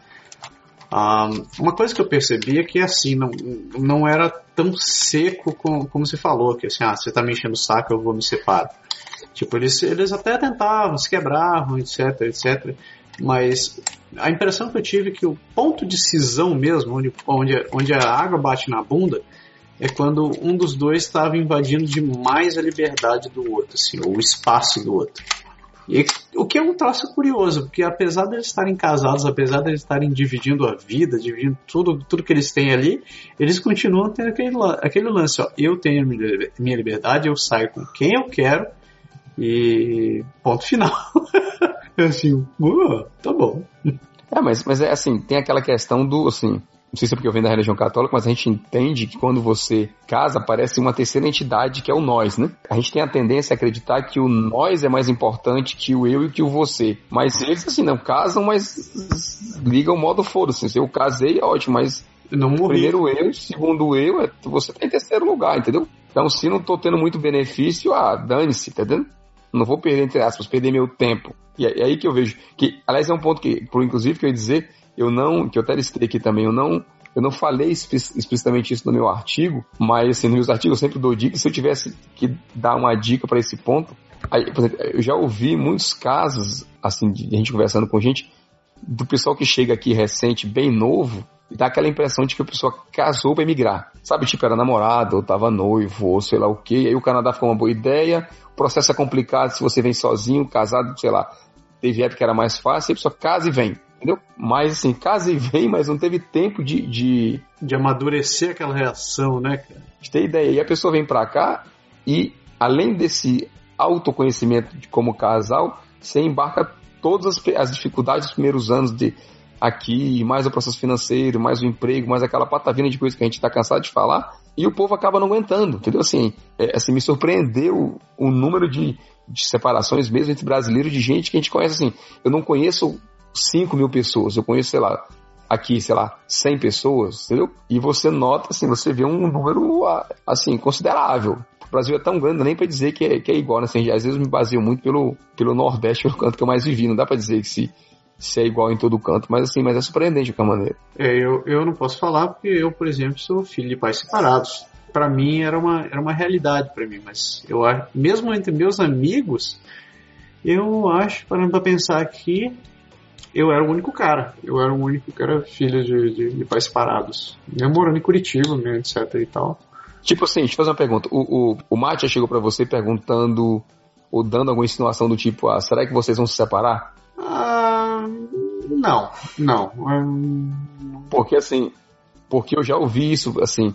Um, uma coisa que eu percebi é que assim, não, não era tão seco como, como se falou, que assim, ah, você tá me enchendo o saco, eu vou me separar. Tipo, eles, eles até tentavam, se quebravam, etc, etc. Mas a impressão que eu tive é que o ponto de cisão mesmo, onde, onde, onde a água bate na bunda, é quando um dos dois estava invadindo demais a liberdade do outro, assim, ou o espaço do outro. E, o que é um traço curioso, porque apesar de eles estarem casados, apesar de eles estarem dividindo a vida, dividindo tudo, tudo que eles têm ali, eles continuam tendo aquele, aquele lance, ó, eu tenho minha liberdade, eu saio com quem eu quero, e ponto final. é assim, uh, tá bom. É, mas, mas é assim, tem aquela questão do, assim, não sei se é porque eu venho da religião católica, mas a gente entende que quando você casa, aparece uma terceira entidade que é o nós, né? A gente tem a tendência a acreditar que o nós é mais importante que o eu e que o você. Mas eles, assim, não casam, mas ligam o modo foda-se. Se eu casei, é ótimo, mas não morri. Primeiro eu, segundo eu, é, você tá em terceiro lugar, entendeu? Então, se não tô tendo muito benefício, ah, dane-se, tá entendendo? Não vou perder, entre aspas, perder meu tempo. E é, é aí que eu vejo que, aliás, é um ponto que, por inclusive, que eu ia dizer eu não, que eu até listei aqui também, eu não eu não falei explicitamente isso no meu artigo, mas assim, nos meus artigos eu sempre dou dicas. Se eu tivesse que dar uma dica para esse ponto, aí, exemplo, eu já ouvi muitos casos, assim, de a gente conversando com gente, do pessoal que chega aqui recente, bem novo, e dá aquela impressão de que a pessoa casou para emigrar. Sabe, tipo, era namorado, ou tava noivo, ou sei lá o quê. Aí o Canadá ficou uma boa ideia, o processo é complicado se você vem sozinho, casado, sei lá. Teve época que era mais fácil, a pessoa casa e vem. Entendeu? Mas assim, casa e vem, mas não teve tempo de. De, de amadurecer aquela reação, né, cara? De ter ideia. E a pessoa vem pra cá e, além desse autoconhecimento de como casal, você embarca todas as, as dificuldades dos primeiros anos de aqui, mais o processo financeiro, mais o emprego, mais aquela patavina de coisa que a gente está cansado de falar, e o povo acaba não aguentando, entendeu? Assim, é, assim me surpreendeu o número de, de separações mesmo entre brasileiros de gente que a gente conhece assim. Eu não conheço 5 mil pessoas, eu conheço, sei lá, aqui, sei lá, 100 pessoas, entendeu? E você nota, assim, você vê um número, assim, considerável. O Brasil é tão grande, nem para dizer que é, que é igual, né? Assim, às vezes eu me baseio muito pelo, pelo Nordeste, pelo canto que eu mais vivi. Não dá para dizer que se, se é igual em todo canto, mas assim, mas é surpreendente de qualquer maneira. É, eu, eu não posso falar porque eu, por exemplo, sou filho de pais separados. Para mim era uma, era uma realidade para mim, mas eu mesmo entre meus amigos, eu acho, parando para pensar aqui, eu era o único cara. Eu era o único que era filho de, de, de pais separados. Eu morando em Curitiba, né, etc e tal. Tipo assim, deixa eu fazer uma pergunta. O, o, o Mate chegou para você perguntando ou dando alguma insinuação do tipo, ah, será que vocês vão se separar? Ah, não, não. Porque assim, porque eu já ouvi isso, assim,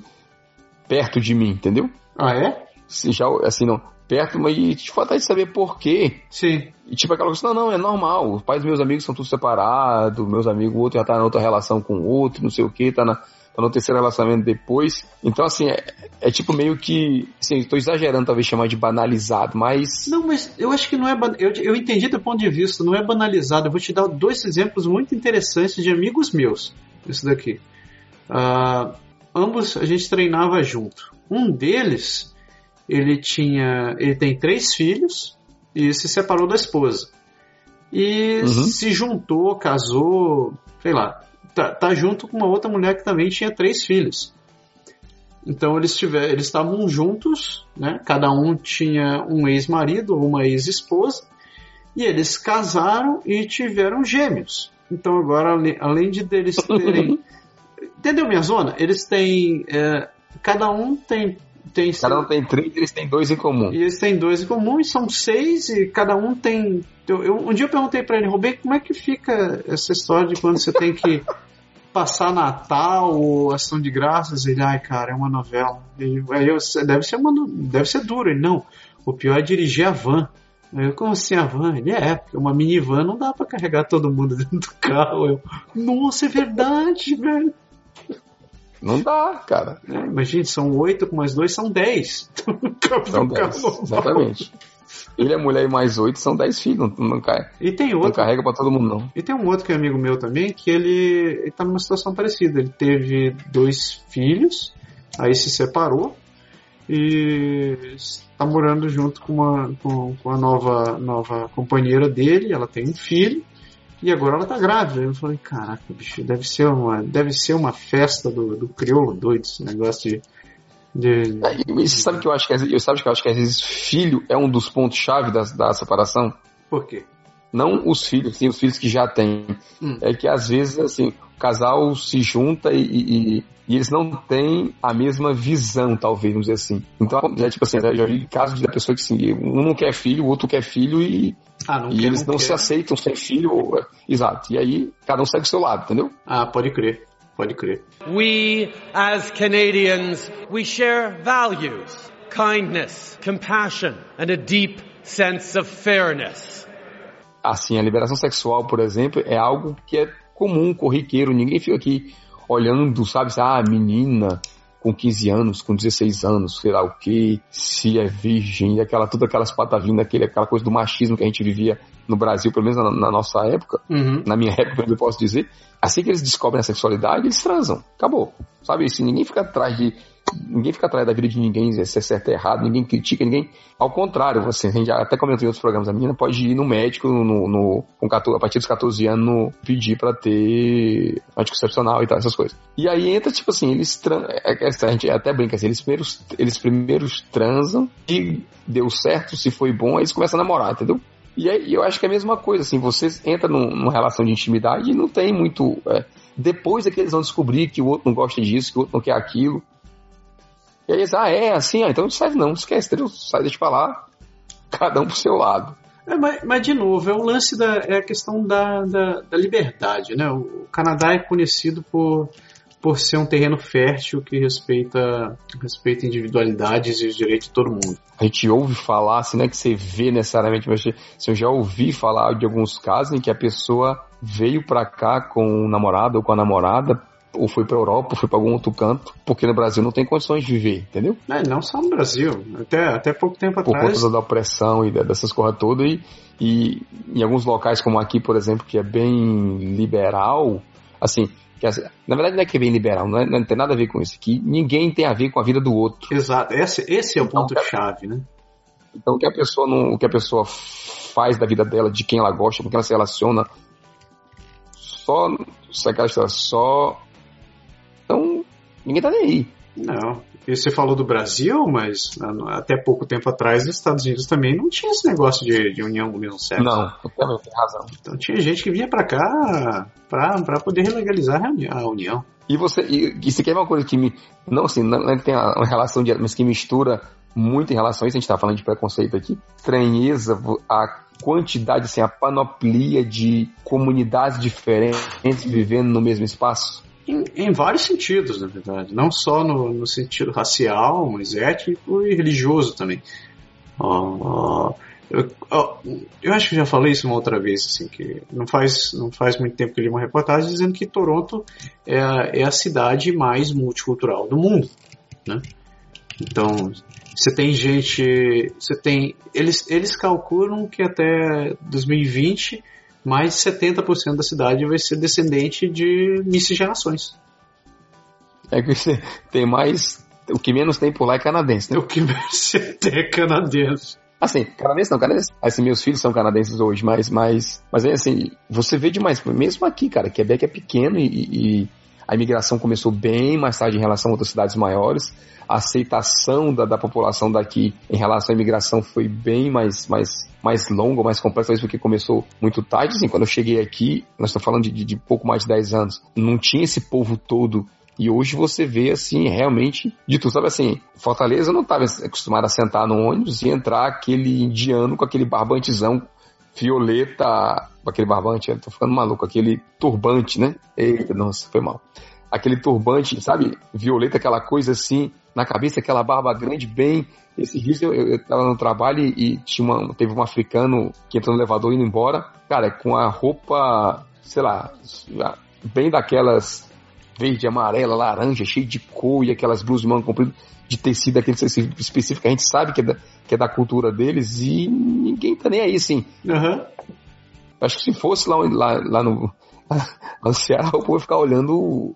perto de mim, entendeu? Ah, é? Já, assim, não, perto, mas te tipo, falta de saber por quê. Sim. E tipo aquela coisa, não, não, é normal. Os pais dos meus amigos são todos separados, meus amigos, o outro já tá na outra relação com o outro, não sei o que, tá na, tá no terceiro relacionamento depois. Então, assim, é, é tipo meio que. Assim, estou exagerando, talvez chamar de banalizado, mas. Não, mas eu acho que não é. Eu, eu entendi do ponto de vista, não é banalizado. Eu vou te dar dois exemplos muito interessantes de amigos meus. Isso daqui. Uh, ambos a gente treinava junto. Um deles ele tinha, ele tem três filhos e se separou da esposa. E uhum. se juntou, casou, sei lá, tá, tá, junto com uma outra mulher que também tinha três filhos. Então eles tiver, eles estavam juntos, né? Cada um tinha um ex-marido ou uma ex-esposa e eles casaram e tiveram gêmeos. Então agora além de deles terem, entendeu minha zona? Eles têm, é, cada um tem tem cada um tem três, eles têm dois em comum. E eles têm dois em comum e são seis e cada um tem. Eu, um dia eu perguntei para ele, Rubem, como é que fica essa história de quando você tem que passar Natal ou Ação de Graças? Ele, ai cara, é uma novela. E, aí eu, deve ser uma, deve ser duro. Ele, não. O pior é dirigir a van. Eu, como assim a van? Ele é, porque uma minivan não dá para carregar todo mundo dentro do carro. Eu, nossa, é verdade, velho. Não dá, cara. É, imagina, são oito com mais dois, são dez. são dez, exatamente. Ele é mulher e mais oito, são dez filhos, não, não, cai, e tem outro, não carrega para todo mundo, não. E tem um outro que é amigo meu também, que ele, ele tá numa situação parecida. Ele teve dois filhos, aí se separou e está morando junto com uma, com, com a nova, nova companheira dele, ela tem um filho, e agora ela tá grávida. Eu falei, caraca, bicho, deve ser uma, deve ser uma festa do, do crioulo doido, esse negócio de. de... É, você sabe que eu acho que eu sabe que eu acho que às vezes filho é um dos pontos chave da, da separação? Por quê? Não os filhos, sim, os filhos que já têm. Hum. É que às vezes, assim, o casal se junta e, e, e, eles não têm a mesma visão, talvez, vamos dizer assim. Então, é tipo assim, já vi casos de pessoa que assim, um não quer filho, o outro quer filho e, ah, e quer, eles não, não se aceitam sem filho. Exato. E aí, cada um segue o seu lado, entendeu? Ah, pode crer. Pode crer. We, as Canadians, we share values, kindness, compassion and a deep sense of fairness. Assim, a liberação sexual, por exemplo, é algo que é comum, corriqueiro. Ninguém fica aqui olhando, sabe, ah, menina com 15 anos, com 16 anos, sei lá o que, se é virgem, aquela, todas aquelas patavinas, aquele, aquela coisa do machismo que a gente vivia no Brasil, pelo menos na, na nossa época, uhum. na minha época, eu posso dizer, assim que eles descobrem a sexualidade, eles transam. Acabou. Sabe? Se ninguém fica atrás de ninguém fica atrás da vida de ninguém, se é certo ou errado, ninguém critica, ninguém. Ao contrário, você, a gente já até comentou em outros programas, a menina pode ir no médico no, no, com 14, a partir dos 14 anos no, pedir para ter anticoncepcional e tal, essas coisas. E aí entra, tipo assim, eles tran é, é, a gente até brinca assim, eles primeiros, eles primeiros transam e deu certo, se foi bom, aí eles começam a namorar, entendeu? E aí eu acho que é a mesma coisa, assim, você entra num, numa relação de intimidade e não tem muito. É, depois é que eles vão descobrir que o outro não gosta disso, que o outro não quer aquilo. E aí eles, ah, é assim, ah, então não serve não, esquece, entendeu? Sai, deixa pra lá, cada um pro seu lado. É, mas, mas, de novo, é o lance da é a questão da, da, da liberdade, né? O Canadá é conhecido por por ser um terreno fértil que respeita, respeita individualidades e os direitos de todo mundo. A gente ouve falar, assim, não é que você vê necessariamente, mas assim, eu já ouvi falar de alguns casos em que a pessoa veio para cá com o namorado ou com a namorada ou foi para Europa, ou foi para algum outro canto, porque no Brasil não tem condições de viver, entendeu? É, não só no Brasil, até, até pouco tempo Por atrás. Por conta da opressão e dessas coisas todas, e, e em alguns locais como aqui, por exemplo, que é bem liberal, assim, na verdade não é que é bem liberal, não, é, não, tem nada a ver com isso, que ninguém tem a ver com a vida do outro. Exato, esse, esse é o então, ponto-chave, né? Então o que a pessoa não, o que a pessoa faz da vida dela, de quem ela gosta, com quem ela se relaciona, só, só, só ninguém tá nem aí. Não, e você falou do Brasil, mas até pouco tempo atrás, os Estados Unidos também não tinha esse negócio de, de união do mesmo sexo. Não, também tem razão. Então tinha gente que vinha para cá para poder legalizar a união. E você, e, isso aqui é uma coisa que me. Não assim, não, não tem uma relação direta, mas que mistura muito em relação a isso, a gente tá falando de preconceito aqui. Estranheza, a quantidade, assim, a panoplia de comunidades diferentes vivendo no mesmo espaço. Em, em, vários sentidos, na verdade. Não só no, no sentido racial, mas étnico e religioso também. Uh, eu, uh, eu, acho que já falei isso uma outra vez, assim, que não faz, não faz muito tempo que li uma reportagem dizendo que Toronto é a, é a cidade mais multicultural do mundo, né? Então, você tem gente, você tem, eles, eles calculam que até 2020 mais de 70% da cidade vai ser descendente de miscigenações. É que tem mais. O que menos tem por lá é canadense, né? O que menos tem é canadense. Assim, canadense não, canadense. Assim, meus filhos são canadenses hoje, mas, mas, mas é assim, você vê demais, mesmo aqui, cara, Quebec é pequeno e, e a imigração começou bem mais tarde em relação a outras cidades maiores. A aceitação da, da população daqui em relação à imigração foi bem mais, mais, mais longa, mais complexa, porque começou muito tarde. Assim, quando eu cheguei aqui, nós estamos falando de, de, de pouco mais de 10 anos, não tinha esse povo todo e hoje você vê, assim, realmente de tudo. Sabe assim, Fortaleza não estava acostumado a sentar no ônibus e entrar aquele indiano com aquele barbantezão violeta, aquele barbante, tô ficando maluco, aquele turbante, né? Eita, nossa, foi mal. Aquele turbante, sabe? Violeta, aquela coisa assim, na cabeça, aquela barba grande, bem. Esses dias eu, eu, eu tava no trabalho e tinha uma, teve um africano que entrou no elevador indo embora, cara, com a roupa, sei lá, bem daquelas verde, amarela, laranja, cheio de cor e aquelas blusas de manga comprida de tecido aquele específico, a gente sabe que é, da, que é da cultura deles e ninguém tá nem aí, assim. Uhum. Acho que se fosse lá, lá, lá, no, no Ceará, o povo ia ficar olhando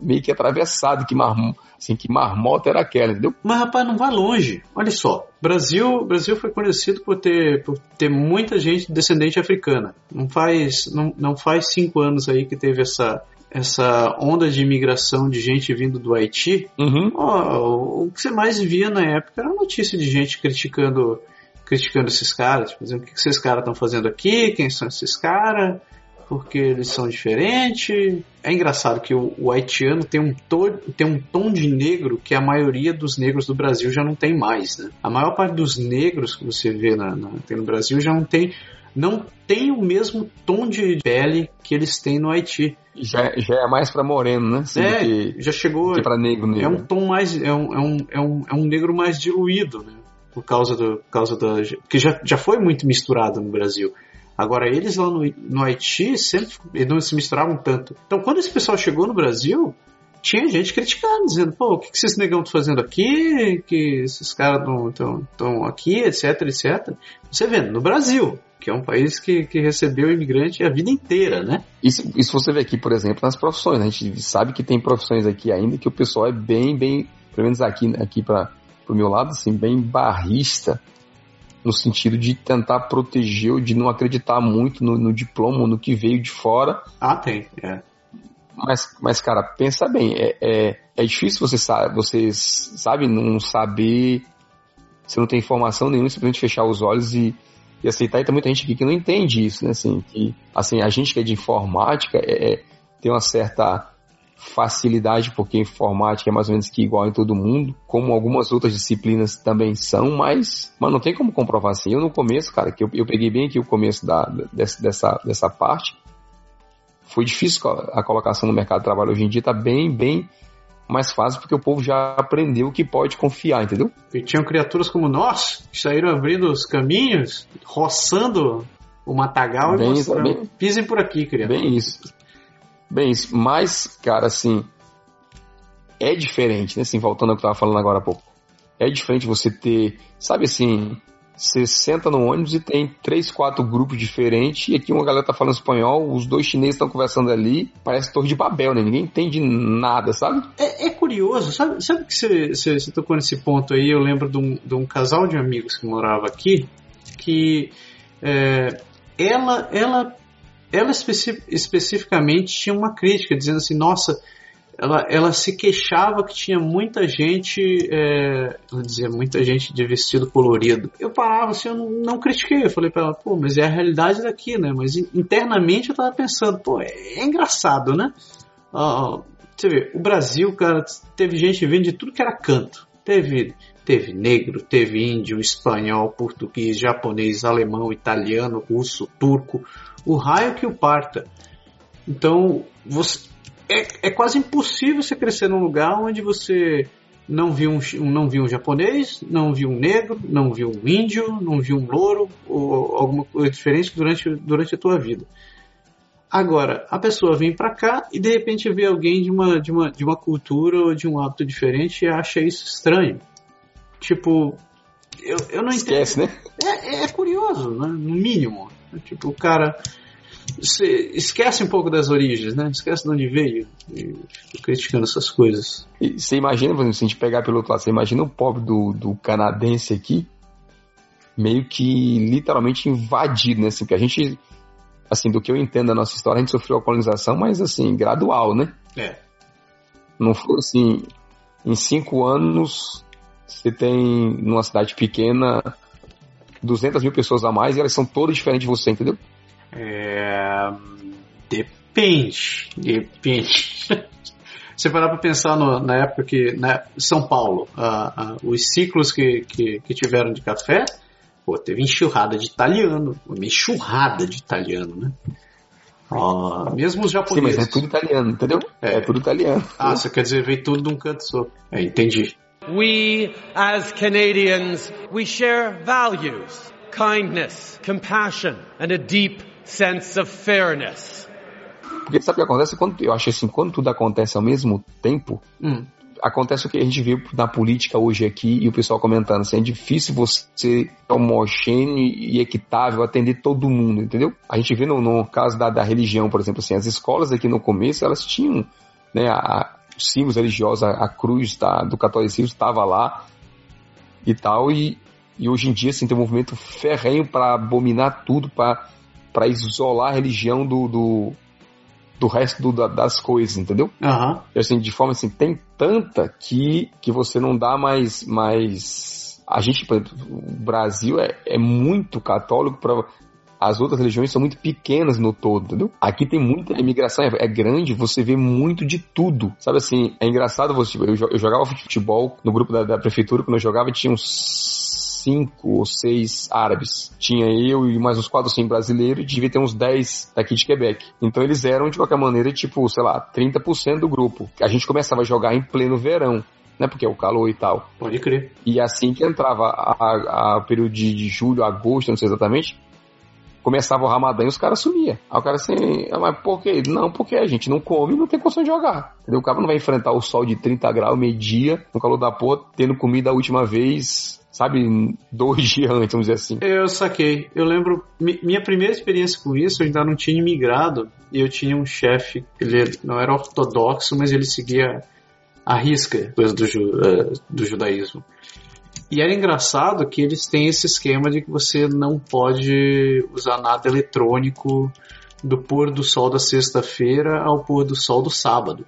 meio que atravessado, que, marm, assim, que marmota era aquela, entendeu? Mas rapaz, não vai longe. Olha só, Brasil, Brasil foi conhecido por ter, por ter muita gente descendente africana. Não faz, não, não faz cinco anos aí que teve essa, essa onda de imigração de gente vindo do Haiti, uhum. ó, o que você mais via na época era notícia de gente criticando criticando esses caras, tipo, dizendo o que esses caras estão fazendo aqui, quem são esses caras, porque eles são diferentes. É engraçado que o, o haitiano tem um, to, tem um tom de negro que a maioria dos negros do Brasil já não tem mais. Né? A maior parte dos negros que você vê na, na, no Brasil já não tem não tem o mesmo tom de pele que eles têm no Haiti. Já, já é mais para moreno, né? Sim, é, que, já chegou. Que para negro, negro. É um tom mais. É um, é um, é um, é um negro mais diluído, né? Por causa do. Por causa da, que já, já foi muito misturado no Brasil. Agora, eles lá no, no Haiti sempre não se misturavam tanto. Então, quando esse pessoal chegou no Brasil, tinha gente criticando, dizendo, pô, o que, que esses negão estão fazendo aqui? Que esses caras estão aqui, etc, etc. Você vê, no Brasil que é um país que, que recebeu imigrante a vida inteira, né? Isso, isso você vê aqui, por exemplo, nas profissões. Né? A gente sabe que tem profissões aqui ainda que o pessoal é bem, bem pelo menos aqui, aqui para o meu lado, assim, bem barrista, no sentido de tentar proteger, de não acreditar muito no, no diploma, no que veio de fora. Ah, tem, é. Mas, mas cara, pensa bem, é, é, é difícil você, você, sabe, não saber, você não tem informação nenhuma, simplesmente fechar os olhos e, e aceitar. E tem muita gente aqui que não entende isso, né? Assim, que, assim a gente que é de informática é, é tem uma certa facilidade, porque informática é mais ou menos que igual em todo mundo, como algumas outras disciplinas também são, mas, mas não tem como comprovar assim. Eu no começo, cara, que eu, eu peguei bem aqui o começo da, dessa, dessa, dessa parte, foi difícil a colocação no mercado de trabalho. Hoje em dia está bem, bem mais fácil porque o povo já aprendeu que pode confiar, entendeu? E tinham criaturas como nós que saíram abrindo os caminhos, roçando o matagal bem, e mostrando, bem, pisem por aqui, criatura. Bem isso. Bem, mas, cara, assim, é diferente, né? Assim, voltando ao que eu tava falando agora há pouco. É diferente você ter, sabe assim, você senta no ônibus e tem três, quatro grupos diferentes, e aqui uma galera tá falando espanhol, os dois chineses estão conversando ali, parece Torre de Babel, né? Ninguém entende nada, sabe? É, é curioso, sabe, sabe que você, tocou nesse ponto aí? Eu lembro de um, de um casal de amigos que morava aqui, que é, ela, ela ela especi especificamente tinha uma crítica dizendo assim, nossa, ela, ela se queixava que tinha muita gente, é, ela dizia muita gente de vestido colorido. Eu parava assim, eu não, critiquei, eu falei para ela, pô, mas é a realidade daqui, né? Mas internamente eu tava pensando, pô, é, é engraçado, né? Você vê, o Brasil, cara, teve gente vindo de tudo que era canto. Teve, teve negro, teve índio, espanhol, português, japonês, alemão, italiano, russo, turco o raio que o parta. Então, você, é, é quase impossível você crescer num lugar onde você não viu um, não viu um japonês, não viu um negro, não viu um índio, não viu um louro ou alguma coisa diferente durante, durante a tua vida. Agora, a pessoa vem para cá e de repente vê alguém de uma, de, uma, de uma cultura ou de um hábito diferente e acha isso estranho. Tipo, eu, eu não Esquece, entendo. né? É, é curioso, né? no mínimo. Tipo, o cara esquece um pouco das origens, né? Esquece de onde veio e criticando essas coisas. E você imagina, por exemplo, se a gente pegar pelo outro lado, você imagina o pobre do, do canadense aqui, meio que literalmente invadido, né? Assim, porque a gente, assim, do que eu entendo da nossa história, a gente sofreu a colonização, mas assim, gradual, né? É. Não foi assim, em cinco anos, você tem numa cidade pequena 200 mil pessoas a mais e elas são todas diferentes de você, entendeu? É... Depende. Depende. Você parar para pensar no, na época que né, São Paulo, uh, uh, os ciclos que, que, que, tiveram de café, pô, teve enxurrada de italiano, uma enxurrada de italiano, né? Uh, mesmo os japoneses. Sim, mas é tudo italiano, entendeu? É, é tudo italiano. Ah, você quer dizer, veio tudo de um canto só. É, entendi. We, as Canadians, we share values, kindness, compassion, and a deep sense of fairness. Porque sabe o que acontece? Quando, eu acho assim, quando tudo acontece ao mesmo tempo, hum. acontece o que a gente vê na política hoje aqui e o pessoal comentando assim, é difícil você ser homogêneo e equitável, atender todo mundo, entendeu? A gente vê no, no caso da, da religião, por exemplo, assim, as escolas aqui no começo, elas tinham né, a, símbolos religiosos, a, a cruz tá, do catolicismo estava lá e tal, e, e hoje em dia assim, tem um movimento ferrenho para abominar tudo, para isolar a religião do, do, do resto do, das coisas, entendeu? Uhum. E, assim, de forma assim, tem tanta que, que você não dá mais. mais... A gente, por exemplo, o Brasil é, é muito católico para as outras religiões são muito pequenas no todo, entendeu? Aqui tem muita imigração, é, é grande, você vê muito de tudo. Sabe assim, é engraçado você. Eu, eu jogava futebol no grupo da, da prefeitura, quando eu jogava tinha uns cinco ou seis árabes. Tinha eu e mais uns quatro ou cinco brasileiros e devia ter uns dez daqui de Quebec. Então eles eram, de qualquer maneira, tipo, sei lá, 30% do grupo. A gente começava a jogar em pleno verão. Né, porque é o calor e tal. Pode crer. E assim que entrava a, a, a período de, de julho, agosto, não sei exatamente, começava o Ramadã e os caras sumiam. Aí o cara assim, ah, mas por quê? Não, porque a gente não come e não tem condição de jogar. Entendeu? O cara não vai enfrentar o sol de 30 graus, meio-dia, no calor da porra, tendo comida a última vez sabe, dois dias antes, vamos dizer assim. Eu saquei. Eu lembro, minha primeira experiência com isso, eu ainda não tinha imigrado, e eu tinha um chefe, ele não era ortodoxo, mas ele seguia à risca coisa do, uh, do judaísmo. E era engraçado que eles têm esse esquema de que você não pode usar nada eletrônico do pôr do sol da sexta-feira ao pôr do sol do sábado.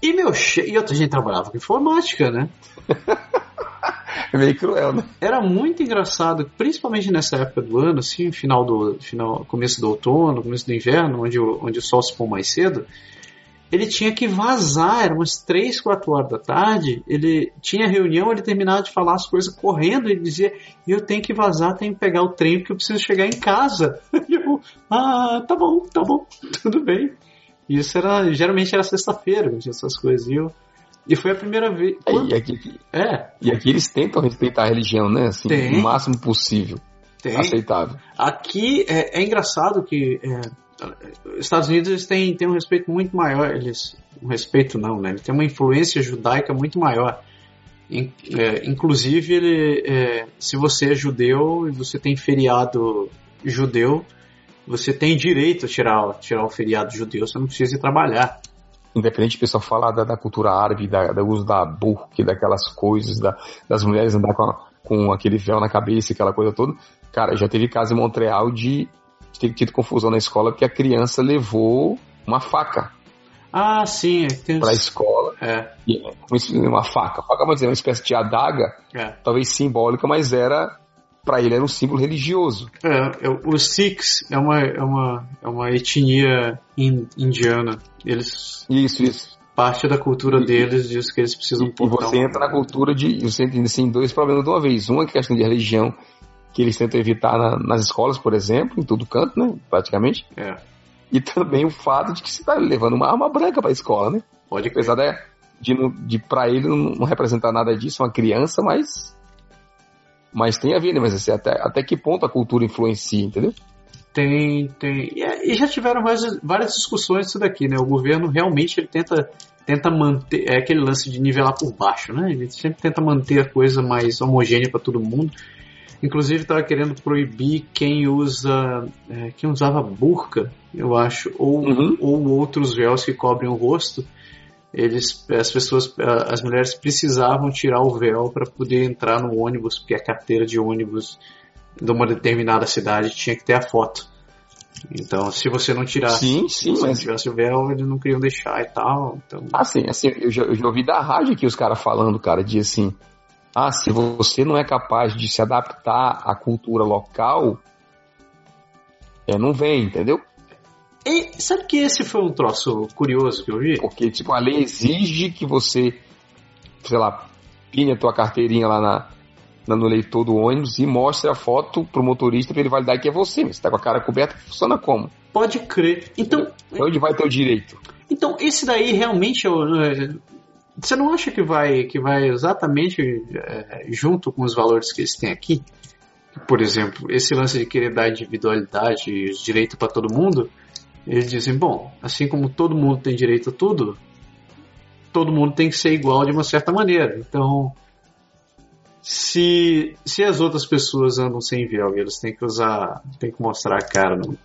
E meu chefe. E outra gente trabalhava com informática, né? é meio cruel, né? Era muito engraçado, principalmente nessa época do ano, assim, final do. Final, começo do outono, começo do inverno, onde, onde o sol se põe mais cedo ele tinha que vazar, eram umas 3, 4 horas da tarde, ele tinha reunião, ele terminava de falar as coisas correndo, ele dizia, eu tenho que vazar, tenho que pegar o trem porque eu preciso chegar em casa. E eu, ah, tá bom, tá bom, tudo bem. E isso era, geralmente era sexta-feira, essas coisas. E, eu, e foi a primeira vez. Quando... E, aqui, é. e aqui eles tentam respeitar a religião, né? Assim, Tem. o máximo possível. Tem. Aceitável. Aqui é, é engraçado que é, Estados Unidos eles têm, têm um respeito muito maior, eles um respeito não, né? Ele tem uma influência judaica muito maior. In, é, inclusive, ele, é, se você é judeu e você tem feriado judeu, você tem direito a tirar, tirar o feriado judeu, você não precisa ir trabalhar. Independente de pessoal falar da, da cultura árabe, da, do uso da burca, daquelas coisas, da, das mulheres andar com, a, com aquele véu na cabeça, aquela coisa toda. Cara, já teve caso em Montreal de ter tido confusão na escola porque a criança levou uma faca. Ah, sim. É tem... Pra escola. É. Uma faca. Faca, vamos dizer, uma espécie de adaga, é. talvez simbólica, mas era para ele era um símbolo religioso. É, é os Sikhs é uma, é uma, é uma etnia indiana. Eles. Isso, isso. Parte da cultura e, deles diz que eles precisam E, você entra na cultura de. Você entra assim, dois problemas de uma vez. Uma é questão de religião que eles tentam evitar na, nas escolas, por exemplo, em todo canto, né? Praticamente. É. E também o fato de que você está levando uma arma branca para a escola, né? Pode Apesar de, de, de para ele não representar nada disso, uma criança, mas. Mas tem a ver, né? Mas assim, até, até que ponto a cultura influencia, entendeu? Tem, tem. E, é, e já tiveram várias, várias discussões disso daqui, né? O governo realmente ele tenta, tenta manter. É aquele lance de nivelar por baixo, né? Ele sempre tenta manter a coisa mais homogênea para todo mundo. Inclusive estava querendo proibir quem usa, é, quem usava burca, eu acho, ou, uhum. ou outros véus que cobrem o rosto. Eles, as pessoas, as mulheres precisavam tirar o véu para poder entrar no ônibus, porque a carteira de ônibus de uma determinada cidade tinha que ter a foto. Então, se você não tirasse, sim, sim, se mas... não tivesse o véu, eles não queriam deixar e tal. Então... Ah, sim, assim, eu já, eu já ouvi da rádio aqui os caras falando, cara, de assim, ah, se você não é capaz de se adaptar à cultura local, é, não vem, entendeu? E sabe que esse foi um troço curioso que eu vi? Porque, tipo, a lei exige que você, sei lá, pine a tua carteirinha lá na, na, no leitor do ônibus e mostre a foto pro motorista para ele validar que é você. Mas você tá com a cara coberta, funciona como? Pode crer. Então... Onde vai ter o direito? Então, esse daí realmente é, é você não acha que vai, que vai exatamente é, junto com os valores que eles têm aqui? Por exemplo, esse lance de querer dar individualidade e direito para todo mundo, eles dizem, bom, assim como todo mundo tem direito a tudo, todo mundo tem que ser igual de uma certa maneira. Então, se, se as outras pessoas andam sem véu e elas têm que usar, têm que mostrar a cara no,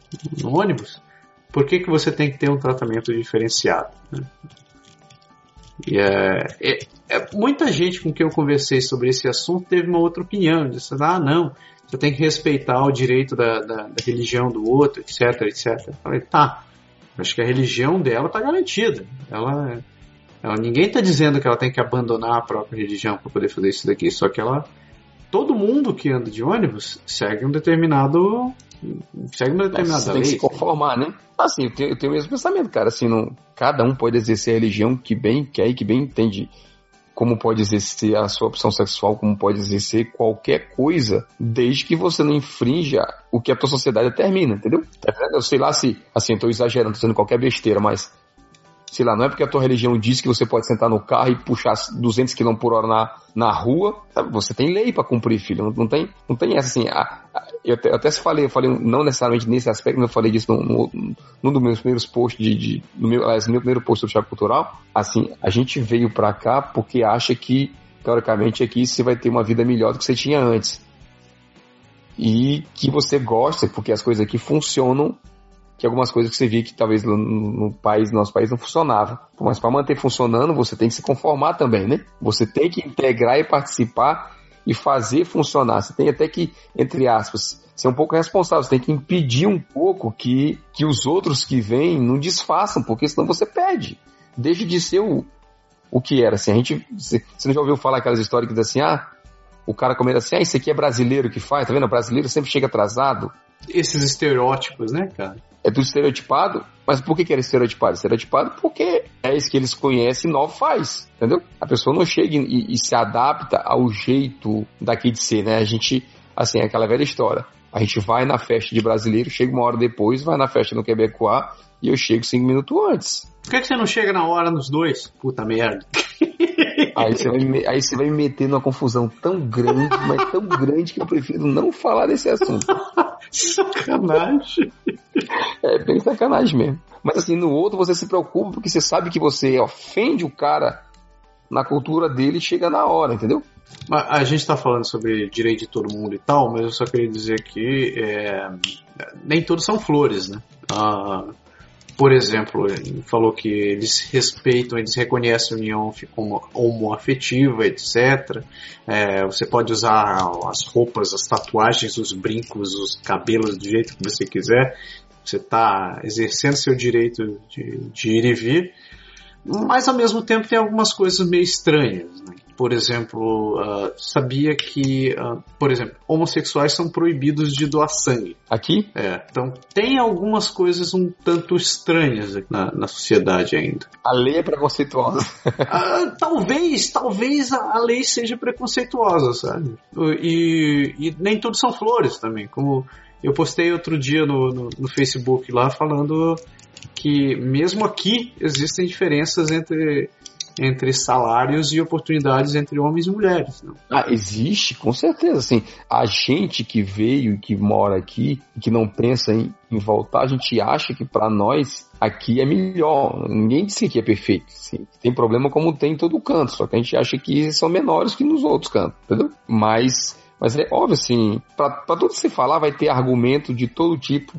no ônibus, por que, que você tem que ter um tratamento diferenciado? Né? E é, é, é, muita gente com quem eu conversei sobre esse assunto teve uma outra opinião. Disse, ah, não, você tem que respeitar o direito da, da, da religião do outro, etc, etc. Eu falei, tá, acho que a religião dela está garantida. Ela, ela ninguém está dizendo que ela tem que abandonar a própria religião para poder fazer isso daqui, só que ela todo mundo que anda de ônibus segue um determinado segue uma determinada lei. Tem que se conformar, né? Assim, eu tenho, eu tenho o mesmo pensamento, cara. Assim, não, cada um pode exercer a religião que bem quer e que bem entende como pode exercer a sua opção sexual, como pode exercer qualquer coisa, desde que você não infrinja o que a tua sociedade determina, entendeu? Eu sei lá se, assim, eu tô exagerando, tô dizendo qualquer besteira, mas sei lá, não é porque a tua religião diz que você pode sentar no carro e puxar 200 km por hora na, na rua, sabe? Você tem lei para cumprir, filho. Não, não, tem, não tem essa assim. A, a, eu, até, eu até falei, eu falei, não necessariamente nesse aspecto, mas eu falei disso no, no, num dos meus primeiros posts de, de no meu, aliás, meu primeiro post sobre choque cultural. Assim, a gente veio para cá porque acha que teoricamente aqui você vai ter uma vida melhor do que você tinha antes. E que você gosta, porque as coisas aqui funcionam que algumas coisas que você via que talvez no, no país, no nosso país não funcionava. Mas para manter funcionando, você tem que se conformar também, né? Você tem que integrar e participar e fazer funcionar. Você tem até que, entre aspas, ser um pouco responsável. Você tem que impedir um pouco que, que os outros que vêm não desfaçam, porque senão você perde. Deixe de ser o, o que era. Assim, a gente, você, não já ouviu falar aquelas histórias que diz assim, ah, o cara comendo assim, ah, isso aqui é brasileiro que faz, tá vendo? O brasileiro sempre chega atrasado. Esses estereótipos, né, cara? É tudo estereotipado, mas por que, que era estereotipado? Estereotipado porque é isso que eles conhecem e novo faz, entendeu? A pessoa não chega e, e, se adapta ao jeito daqui de ser, né? A gente, assim, é aquela velha história. A gente vai na festa de brasileiro, chega uma hora depois, vai na festa no Quebecois e eu chego cinco minutos antes. Por que, que você não chega na hora nos dois? Puta merda. Aí você, vai me, aí você vai me meter numa confusão tão grande, mas tão grande que eu prefiro não falar desse assunto. Sacanagem. É bem sacanagem mesmo. Mas assim, no outro você se preocupa porque você sabe que você ofende o cara na cultura dele e chega na hora, entendeu? A gente está falando sobre direito de todo mundo e tal, mas eu só queria dizer que é, nem todos são flores, né? Ah, por exemplo, ele falou que eles respeitam, eles reconhecem a união homoafetiva, etc. É, você pode usar as roupas, as tatuagens, os brincos, os cabelos do jeito que você quiser. Você está exercendo seu direito de, de ir e vir, mas ao mesmo tempo tem algumas coisas meio estranhas. Né? Por exemplo, uh, sabia que, uh, por exemplo, homossexuais são proibidos de doar sangue. Aqui? É. Então tem algumas coisas um tanto estranhas na, na sociedade ainda. A lei é preconceituosa. uh, talvez, talvez a, a, lei seja preconceituosa, sabe? E, e, nem tudo são flores também. Como eu postei outro dia no, no, no Facebook lá falando que mesmo aqui existem diferenças entre entre salários e oportunidades entre homens e mulheres. Não? Ah, existe, com certeza. Assim, a gente que veio e que mora aqui, que não pensa em, em voltar, a gente acha que para nós aqui é melhor. Ninguém disse que é perfeito. Assim. Tem problema como tem em todo canto, só que a gente acha que são menores que nos outros cantos, entendeu? Mas mas é óbvio, assim, para tudo você falar, vai ter argumento de todo tipo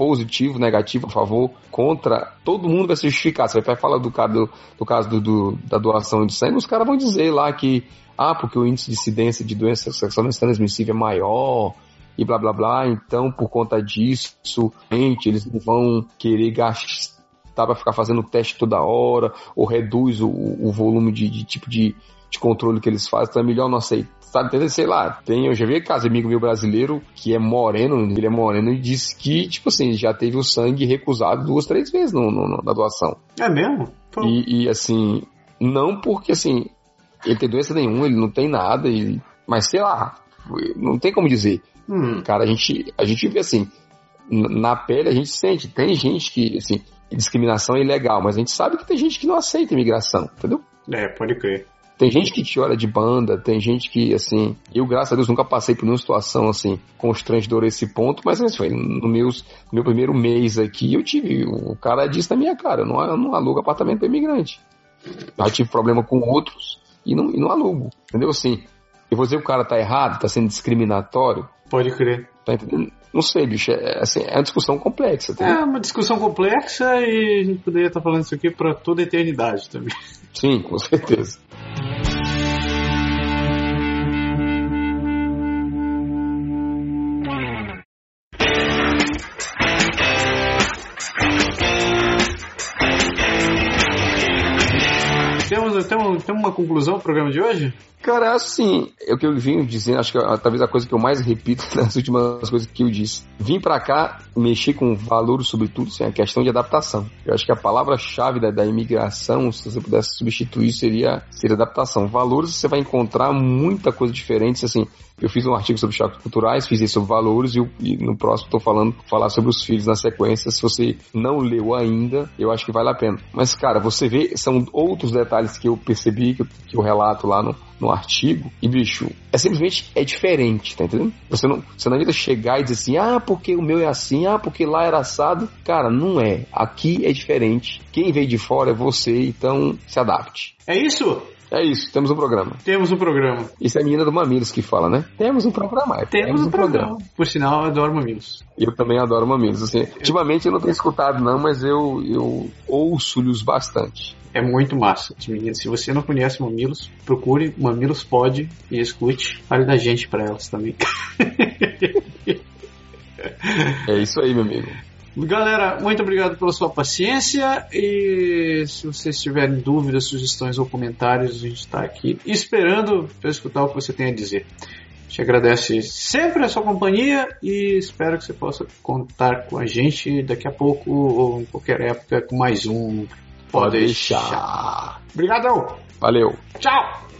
positivo, negativo, a favor, contra, todo mundo vai se justificar. Você vai falar do, do, do caso do, do, da doação de sangue, os caras vão dizer lá que, ah, porque o índice de incidência de doença sexualmente transmissível é maior, e blá blá blá, então por conta disso, gente, eles não vão querer gastar para ficar fazendo teste toda hora, ou reduz o, o volume de, de tipo de, de controle que eles fazem, então é melhor não aceitar sabe, entendeu? sei lá, tem, eu já vi caso amigo meu brasileiro que é moreno, ele é moreno e disse que, tipo assim, já teve o sangue recusado duas, três vezes no, no na doação. É mesmo? E, e, assim, não porque assim, ele tem doença nenhuma, ele não tem nada, e, mas sei lá, não tem como dizer. Hum. Cara, a gente, a gente vê assim, na pele a gente sente, tem gente que, assim, discriminação é ilegal, mas a gente sabe que tem gente que não aceita imigração, entendeu? É, pode crer. Tem gente que te olha de banda, tem gente que, assim, eu, graças a Deus, nunca passei por nenhuma situação, assim, constrangedora a esse ponto, mas, assim, foi no, meus, no meu primeiro mês aqui, eu tive, o cara disse na minha cara, eu não, eu não alugo apartamento para imigrante. Já tive problema com outros e não, e não alugo, entendeu? Assim, eu vou dizer que o cara tá errado, tá sendo discriminatório. Pode crer. Tá entendendo? Não sei, bicho, é, assim, é uma discussão complexa. Tá? É uma discussão complexa e a gente poderia estar falando isso aqui para toda a eternidade também. Sim, com certeza. Temos, uma conclusão pro programa de hoje? Cara, assim, é o que eu vim dizendo, acho que é, talvez a coisa que eu mais repito nas últimas coisas que eu disse. Vim para cá mexer com valores, sobretudo, assim, a questão de adaptação. Eu acho que a palavra-chave da, da, imigração, se você pudesse substituir, seria, seria adaptação. Valores, você vai encontrar muita coisa diferente, assim, eu fiz um artigo sobre choques culturais, fiz isso sobre valores e, e no próximo estou falando falar sobre os filhos na sequência. Se você não leu ainda, eu acho que vale a pena. Mas, cara, você vê, são outros detalhes que eu percebi, que eu, que eu relato lá no, no artigo, e bicho, é simplesmente é diferente, tá entendendo? Você não, você não adianta chegar e dizer assim, ah, porque o meu é assim, ah, porque lá era assado. Cara, não é. Aqui é diferente. Quem veio de fora é você, então se adapte. É isso? É isso, temos um programa. Temos um programa. Isso é a menina do Mamilos que fala, né? Temos um programa. Temos, temos um, um programa. programa. Por sinal, eu adoro Mamilos. Eu também adoro Mamilos. Assim, ultimamente eu não tenho escutado, não, mas eu, eu ouço-lhes bastante. É muito massa, meninas. Se você não conhece Mamilos, procure Mamilos Pod e escute. Fale da gente para elas também. é isso aí, meu amigo. Galera, muito obrigado pela sua paciência e se vocês tiverem dúvidas, sugestões ou comentários, a gente está aqui esperando para escutar o que você tem a dizer. A gente agradece sempre a sua companhia e espero que você possa contar com a gente daqui a pouco ou em qualquer época com mais um Pode deixar. Obrigadão. Valeu. Tchau.